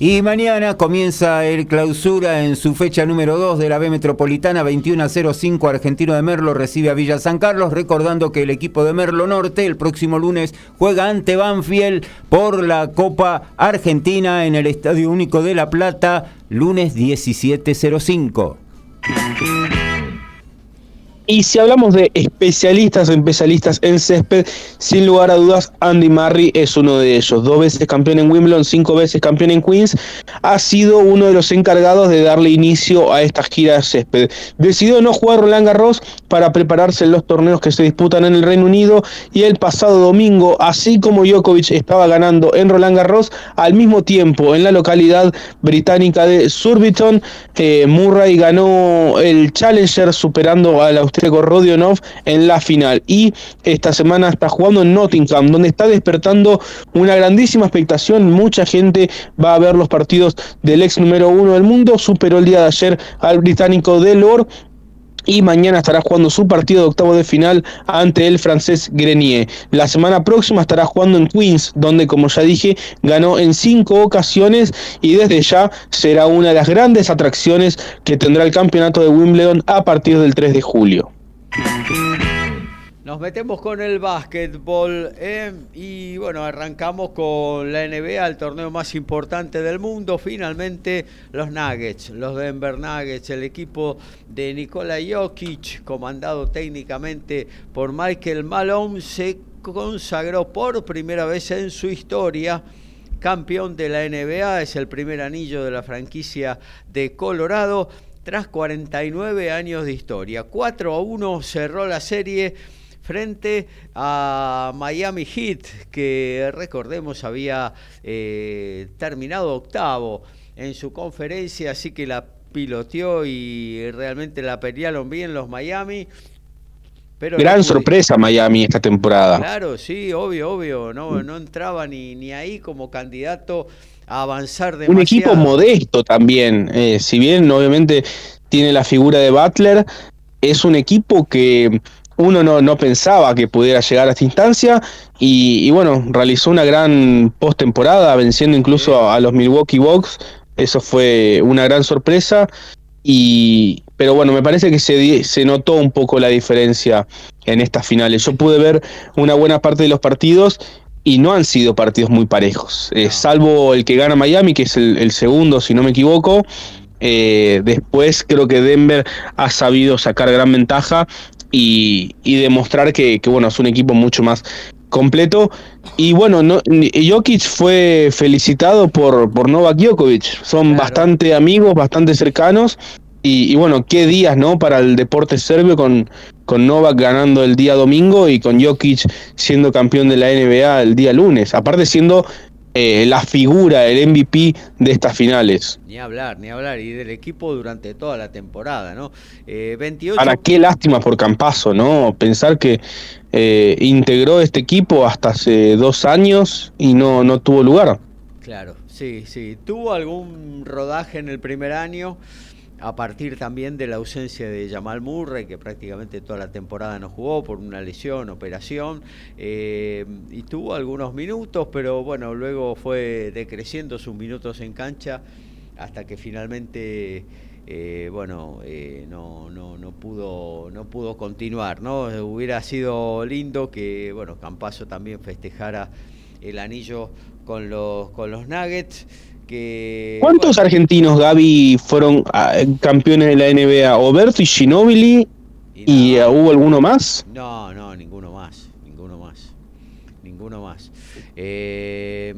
Y mañana comienza el clausura en su fecha número 2 de la B Metropolitana, 21 a 05 Argentino de Merlo recibe a Villa San Carlos, recordando que el equipo de Merlo Norte el próximo lunes juega ante Banfield por la Copa Argentina en el Estadio Único de La Plata, lunes 17.05. Y si hablamos de especialistas especialistas en césped, sin lugar a dudas, Andy Murray es uno de ellos. Dos veces campeón en Wimbledon, cinco veces campeón en Queens. Ha sido uno de los encargados de darle inicio a esta gira de césped. Decidió no jugar Roland Garros para prepararse en los torneos que se disputan en el Reino Unido. Y el pasado domingo, así como Djokovic estaba ganando en Roland Garros, al mismo tiempo en la localidad británica de Surbiton, eh, Murray ganó el Challenger superando al australiano Rodionov en la final. Y esta semana está jugando en Nottingham, donde está despertando una grandísima expectación. Mucha gente va a ver los partidos del ex número uno del mundo. Superó el día de ayer al británico Delor y mañana estará jugando su partido de octavo de final ante el francés Grenier. La semana próxima estará jugando en Queens, donde como ya dije, ganó en cinco ocasiones y desde ya será una de las grandes atracciones que tendrá el campeonato de Wimbledon a partir del 3 de julio. Nos metemos con el básquetbol eh, y bueno, arrancamos con la NBA, el torneo más importante del mundo. Finalmente los Nuggets, los Denver Nuggets, el equipo de Nikola Jokic, comandado técnicamente por Michael Malone, se consagró por primera vez en su historia campeón de la NBA, es el primer anillo de la franquicia de Colorado tras 49 años de historia. 4 a 1 cerró la serie frente a Miami Heat, que recordemos había eh, terminado octavo en su conferencia, así que la piloteó y realmente la pelearon bien los Miami. Pero Gran sorpresa Miami esta temporada. Claro, sí, obvio, obvio. No, no entraba ni, ni ahí como candidato a avanzar de Un equipo modesto también. Eh, si bien obviamente tiene la figura de Butler, es un equipo que uno no, no pensaba que pudiera llegar a esta instancia y, bueno, realizó una gran postemporada venciendo incluso a, los Milwaukee Bucks. Eso fue una gran sorpresa. Y, pero bueno, me parece que se, se notó un poco la diferencia en estas finales. Yo pude ver una buena parte de los partidos y no han sido partidos muy parejos, eh, salvo el que gana Miami, que es el, segundo, si no me equivoco. Eh, después creo que Denver ha sabido sacar gran ventaja y, demostrar que, bueno, es un equipo mucho más completo. Y bueno, no, Jokic fue felicitado por, por Novak Djokovic. Son bastante amigos, bastante cercanos. Y, bueno, qué días, ¿no? Para el deporte serbio con, con Novak ganando el día domingo y con Jokic siendo campeón de la NBA el día lunes. Aparte siendo eh, la figura, el MVP de estas finales. Ni hablar, ni hablar. Y del equipo durante toda la temporada, ¿no? Eh, 28... Para qué lástima por Campazo, ¿no? Pensar que eh, integró este equipo hasta hace dos años y no, no tuvo lugar. Claro, sí, sí. Tuvo algún rodaje en el primer año a partir también de la ausencia de Jamal Murray, que prácticamente toda la temporada no jugó por una lesión, operación, eh, y tuvo algunos minutos, pero bueno, luego fue decreciendo sus minutos en cancha hasta que finalmente... Eh, bueno, eh, no, no, no, pudo, no pudo continuar, ¿no? Hubiera sido lindo que, bueno, Campaso también festejara el anillo con los, con los Nuggets. ¿Cuántos argentinos, Gaby, fueron ah, campeones de la NBA? ¿Oberto y Ginobili? ¿Y, ah, hubo alguno más? No, no, ninguno más. Ninguno más. Ninguno más. Eh,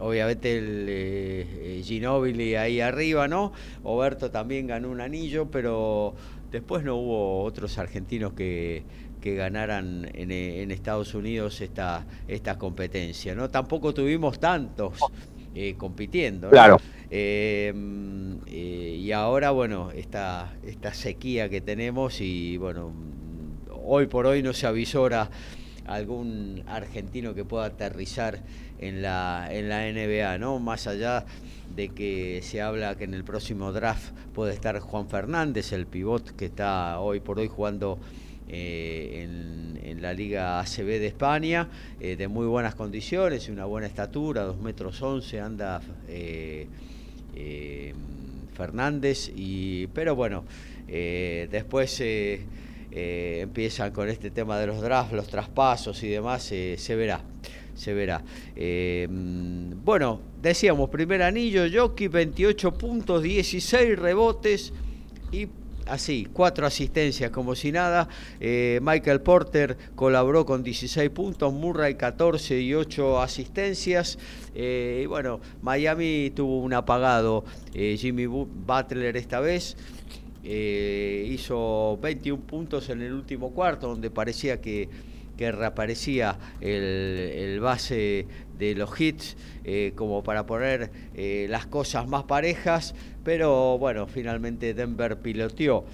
obviamente el eh, eh, Ginobili ahí arriba, ¿no? Oberto también ganó un anillo, pero después no hubo otros argentinos que, que ganaran en, en, Estados Unidos esta, esta competencia, ¿no? Tampoco tuvimos tantos eh, compitiendo. Claro. Eh, eh, y ahora, bueno, esta, esta sequía que tenemos y, bueno, hoy por hoy no se avisora algún argentino que pueda aterrizar en la, en la NBA, ¿no? Más allá de que se habla que en el próximo draft puede estar Juan Fernández, el pivot que está hoy por hoy jugando eh, en, la Liga ACB de España, eh, de muy buenas condiciones, y una buena estatura, 2 metros 11, anda eh, Fernández, y, pero bueno, después empiezan con este tema de los drafts, los traspasos y demás, se verá se verá. bueno, decíamos, primer anillo, Jockey, 28 puntos, 16 rebotes y así, cuatro asistencias como si nada. Eh, Michael Porter colaboró con 16 puntos, Murray 14 y 8 asistencias. Eh, y bueno, Miami tuvo un apagado eh, Jimmy Butler esta vez. hizo 21 puntos en el último cuarto, donde parecía que, reaparecía el base de los hits como para poner las cosas más parejas pero bueno, finalmente Denver piloteó.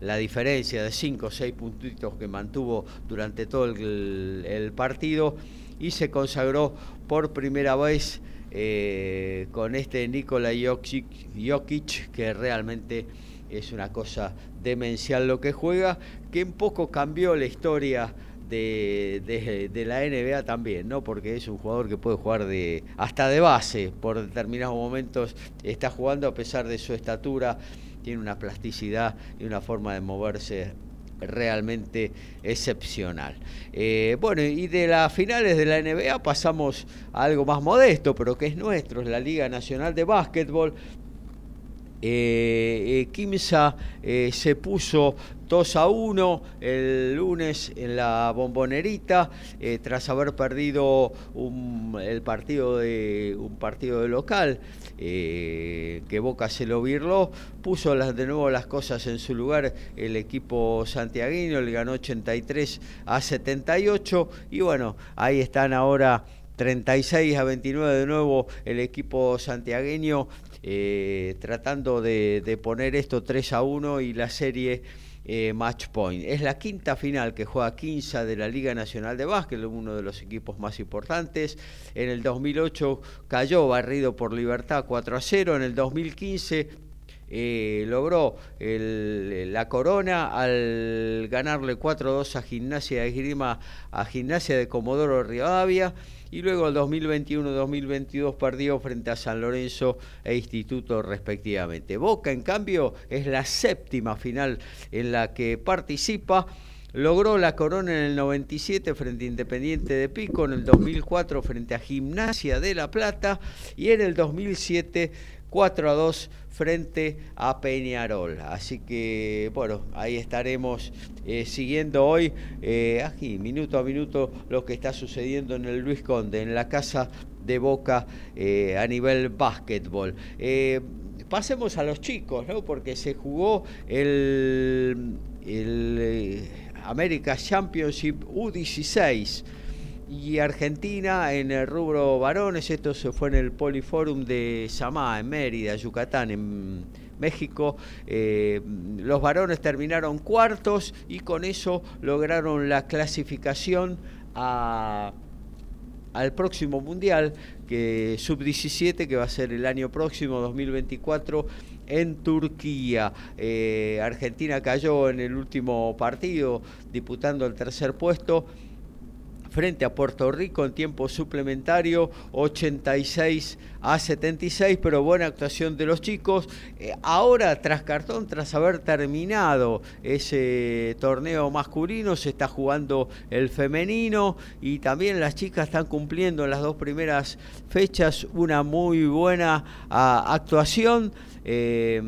La diferencia de 5 o 6 puntitos que mantuvo durante todo el, partido y se consagró por primera vez eh, con este Nikola Jokic, que realmente es una cosa demencial lo que juega, que un poco cambió la historia de, de, la NBA también, ¿no? Porque es un jugador que puede jugar de hasta de base por determinados momentos, está jugando a pesar de su estatura, tiene una plasticidad y una forma de moverse realmente excepcional. Eh, bueno, y de las finales de la NBA pasamos a algo más modesto, pero que es nuestro, es la Liga Nacional de Básquetbol. Eh, Kimsa se puso 2 a 1 el lunes en la bombonerita tras haber perdido un, el partido de un partido de local que Boca se lo virló puso las, de nuevo las cosas en su lugar el equipo santiagueño le ganó 83 a 78 y bueno ahí están ahora 36 a 29 de nuevo el equipo santiagueño eh, tratando de, poner esto 3 a 1 y la serie eh, match point. Es la quinta final que juega Quinza de la Liga Nacional de Básquet, uno de los equipos más importantes. En el 2008 cayó barrido por Libertad 4 a 0. En el 2015 eh, logró la corona al ganarle 4-2 a Gimnasia de Grima, a Gimnasia de Comodoro Rivadavia y luego el 2021-2022 perdió frente a San Lorenzo e Instituto respectivamente. Boca, en cambio, es la séptima final en la que participa. Logró la corona en el 97 frente a Independiente de Pico, en el 2004 frente a Gimnasia de La Plata y en el 2007 4 a 2 frente a Peñarol. Así que, bueno, ahí estaremos eh, siguiendo hoy, eh, aquí, minuto a minuto, lo que está sucediendo en el Luis Conde, en la casa de Boca eh, a nivel básquetbol. pasemos a los chicos, ¿no? Porque se jugó el, el America Championship U16 y Argentina en el rubro varones, esto se fue en el Poliforum de Samá, en Mérida, Yucatán, en México. Eh, los varones terminaron cuartos y con eso lograron la clasificación al próximo Mundial, que sub-17, que va a ser el año próximo, 2024, en Turquía. Eh, Argentina cayó en el último partido, disputando el tercer puesto frente a Puerto Rico en tiempo suplementario, 86 a 76, pero buena actuación de los chicos. Eh, ahora, tras cartón, tras haber terminado ese torneo masculino, se está jugando el femenino y también las chicas están cumpliendo en las dos primeras fechas una muy buena ah, actuación. Eh,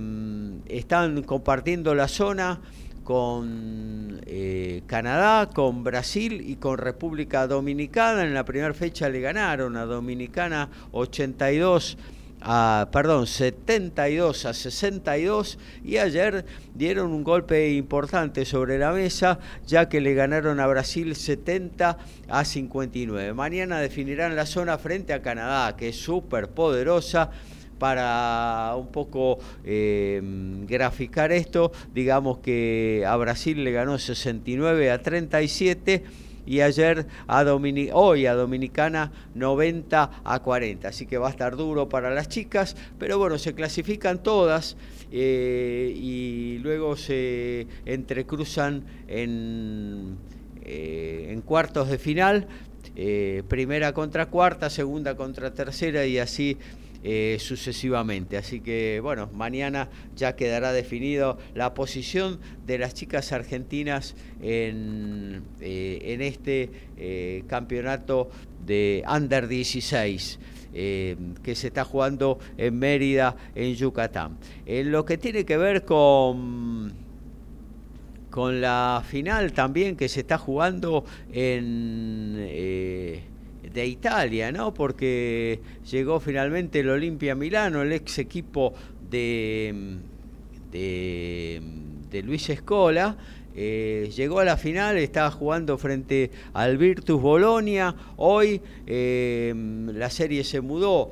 están compartiendo la zona con eh, Canadá, con Brasil y con República Dominicana. En la primera fecha le ganaron a Dominicana 82 a, perdón, 72 a 62 y ayer dieron un golpe importante sobre la mesa ya que le ganaron a Brasil 70 a 59. Mañana definirán la zona frente a Canadá que es súper poderosa para un poco eh, graficar esto, digamos que a Brasil le ganó 69 a 37 y ayer a hoy a Dominicana 90 a 40. Así que va a estar duro para las chicas, pero bueno, se clasifican todas eh, y luego se entrecruzan en, eh, en cuartos de final. primera contra cuarta, segunda contra tercera y así eh, sucesivamente. Así que bueno, mañana ya quedará definido la posición de las chicas argentinas en, eh, en este eh, campeonato de Under 16. que se está jugando en Mérida, en Yucatán. En lo que tiene que ver con, con la final también que se está jugando en, de Italia, ¿no? Porque llegó finalmente el Olimpia Milano, el ex equipo de, de, Luis Escola. Eh, llegó a la final, estaba jugando frente al Virtus Bolonia. Hoy eh, la serie se mudó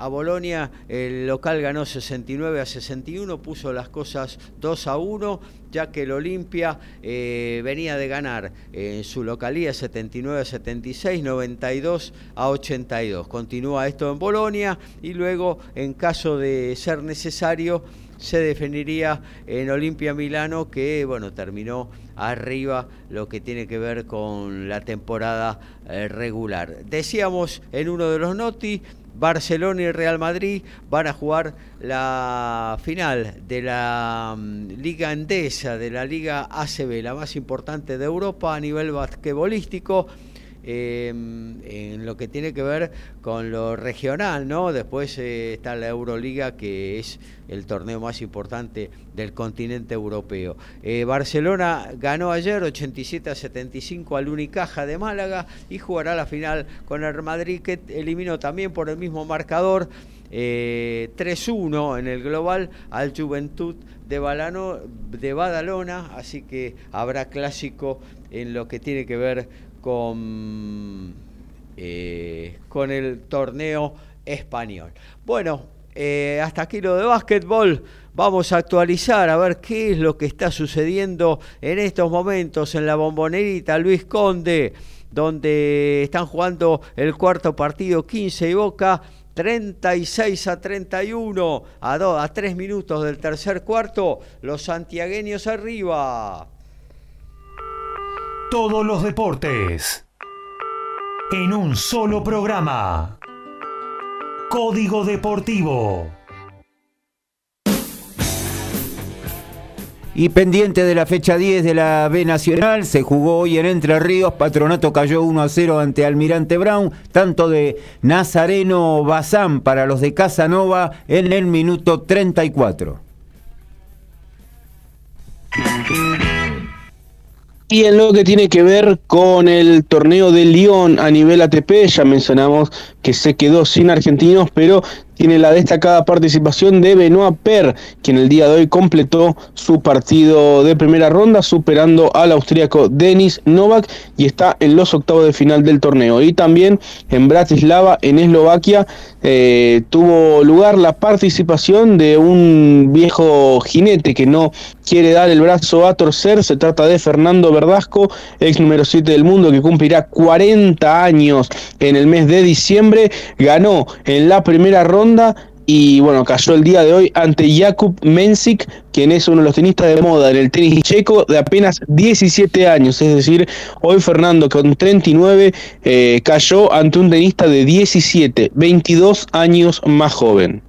a Bolonia, el local ganó 69 a 61, puso las cosas 2 a 1, ya que el Olimpia eh, venía de ganar en su localía 79 a 76, 92 a 82. Continúa esto en Bolonia y luego, en caso de ser necesario, se definiría en Olimpia Milano, que bueno, terminó arriba lo que tiene que ver con la temporada eh, regular. Decíamos en uno de los noti Barcelona y Real Madrid van a jugar la final de la mm, Liga Endesa, de la Liga ACB, la más importante de Europa a nivel basquetbolístico. Em, en lo que tiene que ver con lo regional, ¿no? Después eh, está la Euroliga, que es el torneo más importante del continente europeo. Eh, Barcelona ganó ayer 87 a 75 al Unicaja de Málaga y jugará la final con el Madrid, que eliminó también por el mismo marcador. 3-1 en el global al Juventud de, Balano, de Badalona, así que habrá clásico en lo que tiene que ver con, eh, con el torneo español. Bueno, eh, hasta aquí lo de básquetbol. Vamos a actualizar a ver qué es lo que está sucediendo en estos momentos en la bombonerita Luis Conde, donde están jugando el cuarto partido 15 y Boca. 36 a 31, a, a 3 minutos del tercer cuarto, los santiagueños arriba todos los deportes en un solo programa. Código Deportivo. Y pendiente de la fecha 10 de la B Nacional, se jugó hoy en Entre Ríos, Patronato cayó 1 a 0 ante Almirante Brown, tanto de Nazareno Bazán para los de Casanova en el minuto 34. Y en lo que tiene que ver con el torneo de Lyon a nivel ATP, ya mencionamos que se quedó sin argentinos, pero tiene la destacada participación de Benoit Per, quien el día de hoy completó su partido de primera ronda, superando al austríaco Denis Novak y está en los octavos de final del torneo. Y también en Bratislava, en Eslovaquia, eh, tuvo lugar la participación de un viejo jinete que no quiere dar el brazo a torcer. Se trata de Fernando Verdasco, ex número 7 del mundo, que cumplirá 40 años en el mes de diciembre. Ganó en la primera ronda y bueno, cayó el día de hoy ante Jakub Mensik, quien es uno de los tenistas de moda en el tenis checo de apenas 17 años. Es decir, hoy Fernando con 39 eh, cayó ante un tenista de 17, 22 años más joven.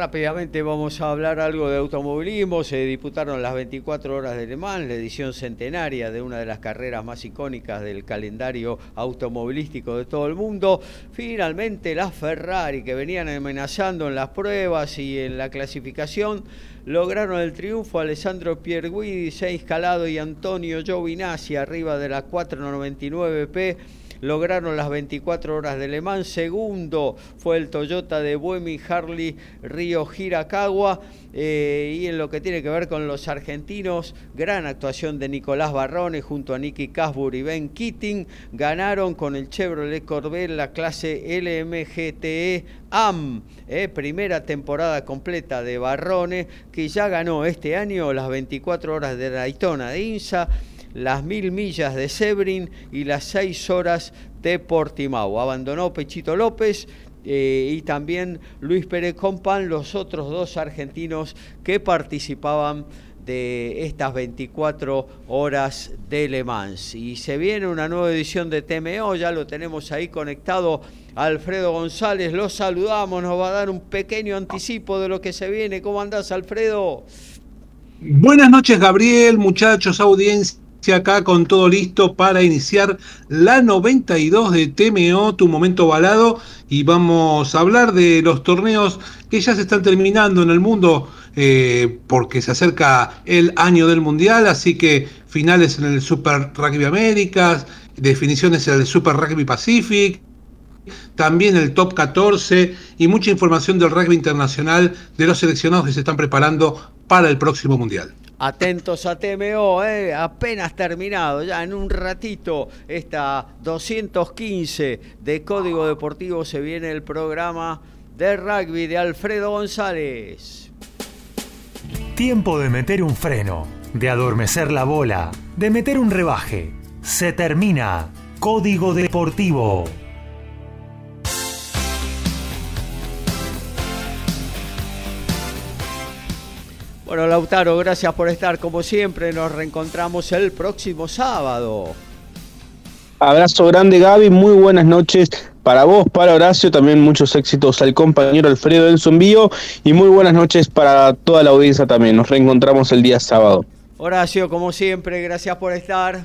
Rápidamente vamos a hablar algo de automovilismo. Se disputaron las 24 horas de Le Mans, la edición centenaria de una de las carreras más icónicas del calendario automovilístico de todo el mundo. Finalmente las Ferrari, que venían amenazando en las pruebas y en la clasificación, lograron el triunfo. Alessandro Pierguidi, Seis Calado y Antonio Giovinazzi arriba de la 499P lograron las 24 horas de Le Mans. Segundo fue el Toyota de Buemi Harley Río Hirakawa. Eh, y en lo que tiene que ver con los argentinos, gran actuación de Nicolás Barrone junto a Nicky Casbur y Ben Keating. Ganaron con el Chevrolet Corvette la clase LMGTE AM, eh, primera temporada completa de Barrone, que ya ganó este año las 24 horas de Daytona de INSA las mil millas de Sebrin y las seis horas de Portimao. Abandonó Pechito López eh, y también Luis Pérez Compan, los otros dos argentinos que participaban de estas 24 horas de Le Mans. Y se viene una nueva edición de TMO, ya lo tenemos ahí conectado. Alfredo González, lo saludamos, nos va a dar un pequeño anticipo de lo que se viene. ¿Cómo andás, Alfredo? Buenas noches, Gabriel, muchachos, audiencia acá con todo listo para iniciar la 92 de TMO, tu momento balado, y vamos a hablar de los torneos que ya se están terminando en el mundo eh, porque se acerca el año del Mundial, así que finales en el Super Rugby Américas, definiciones en el Super Rugby Pacific, también el top 14 y mucha información del rugby internacional de los seleccionados que se están preparando para el próximo Mundial. Atentos a TMO, eh, apenas terminado, ya en un ratito, esta 215 de Código Deportivo se viene el programa de rugby de Alfredo González. Tiempo de meter un freno, de adormecer la bola, de meter un rebaje. Se termina. Código Deportivo. Bueno, Lautaro, gracias por estar como siempre. Nos reencontramos el próximo sábado. Abrazo grande, Gaby. Muy buenas noches para vos, para Horacio. También muchos éxitos al compañero Alfredo del Envío. Y muy buenas noches para toda la audiencia también. Nos reencontramos el día sábado. Horacio, como siempre, gracias por estar.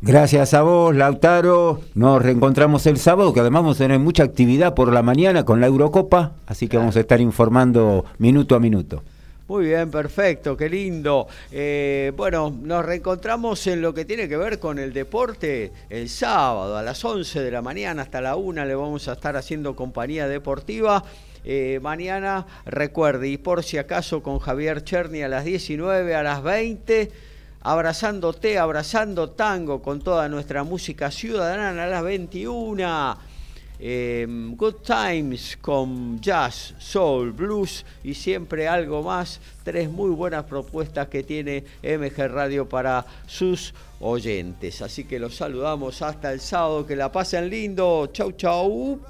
Gracias a vos, Lautaro. Nos reencontramos el sábado, que además vamos a tener mucha actividad por la mañana con la Eurocopa, así que vamos a estar informando minuto a minuto. Muy bien, perfecto, qué lindo. Eh, bueno, nos reencontramos en lo que tiene que ver con el deporte el sábado a las 11 de la mañana hasta la 1 le vamos a estar haciendo compañía deportiva. Eh, mañana, recuerde, y por si acaso con Javier Cherny a las 19, a las 20, abrazándote, abrazando tango con toda nuestra música ciudadana a las 21 Em, good Times con jazz, soul, blues y siempre algo más. Tres muy buenas propuestas que tiene MG Radio para sus oyentes. Así que los saludamos hasta el sábado. Que la pasen lindo. Chau, chau.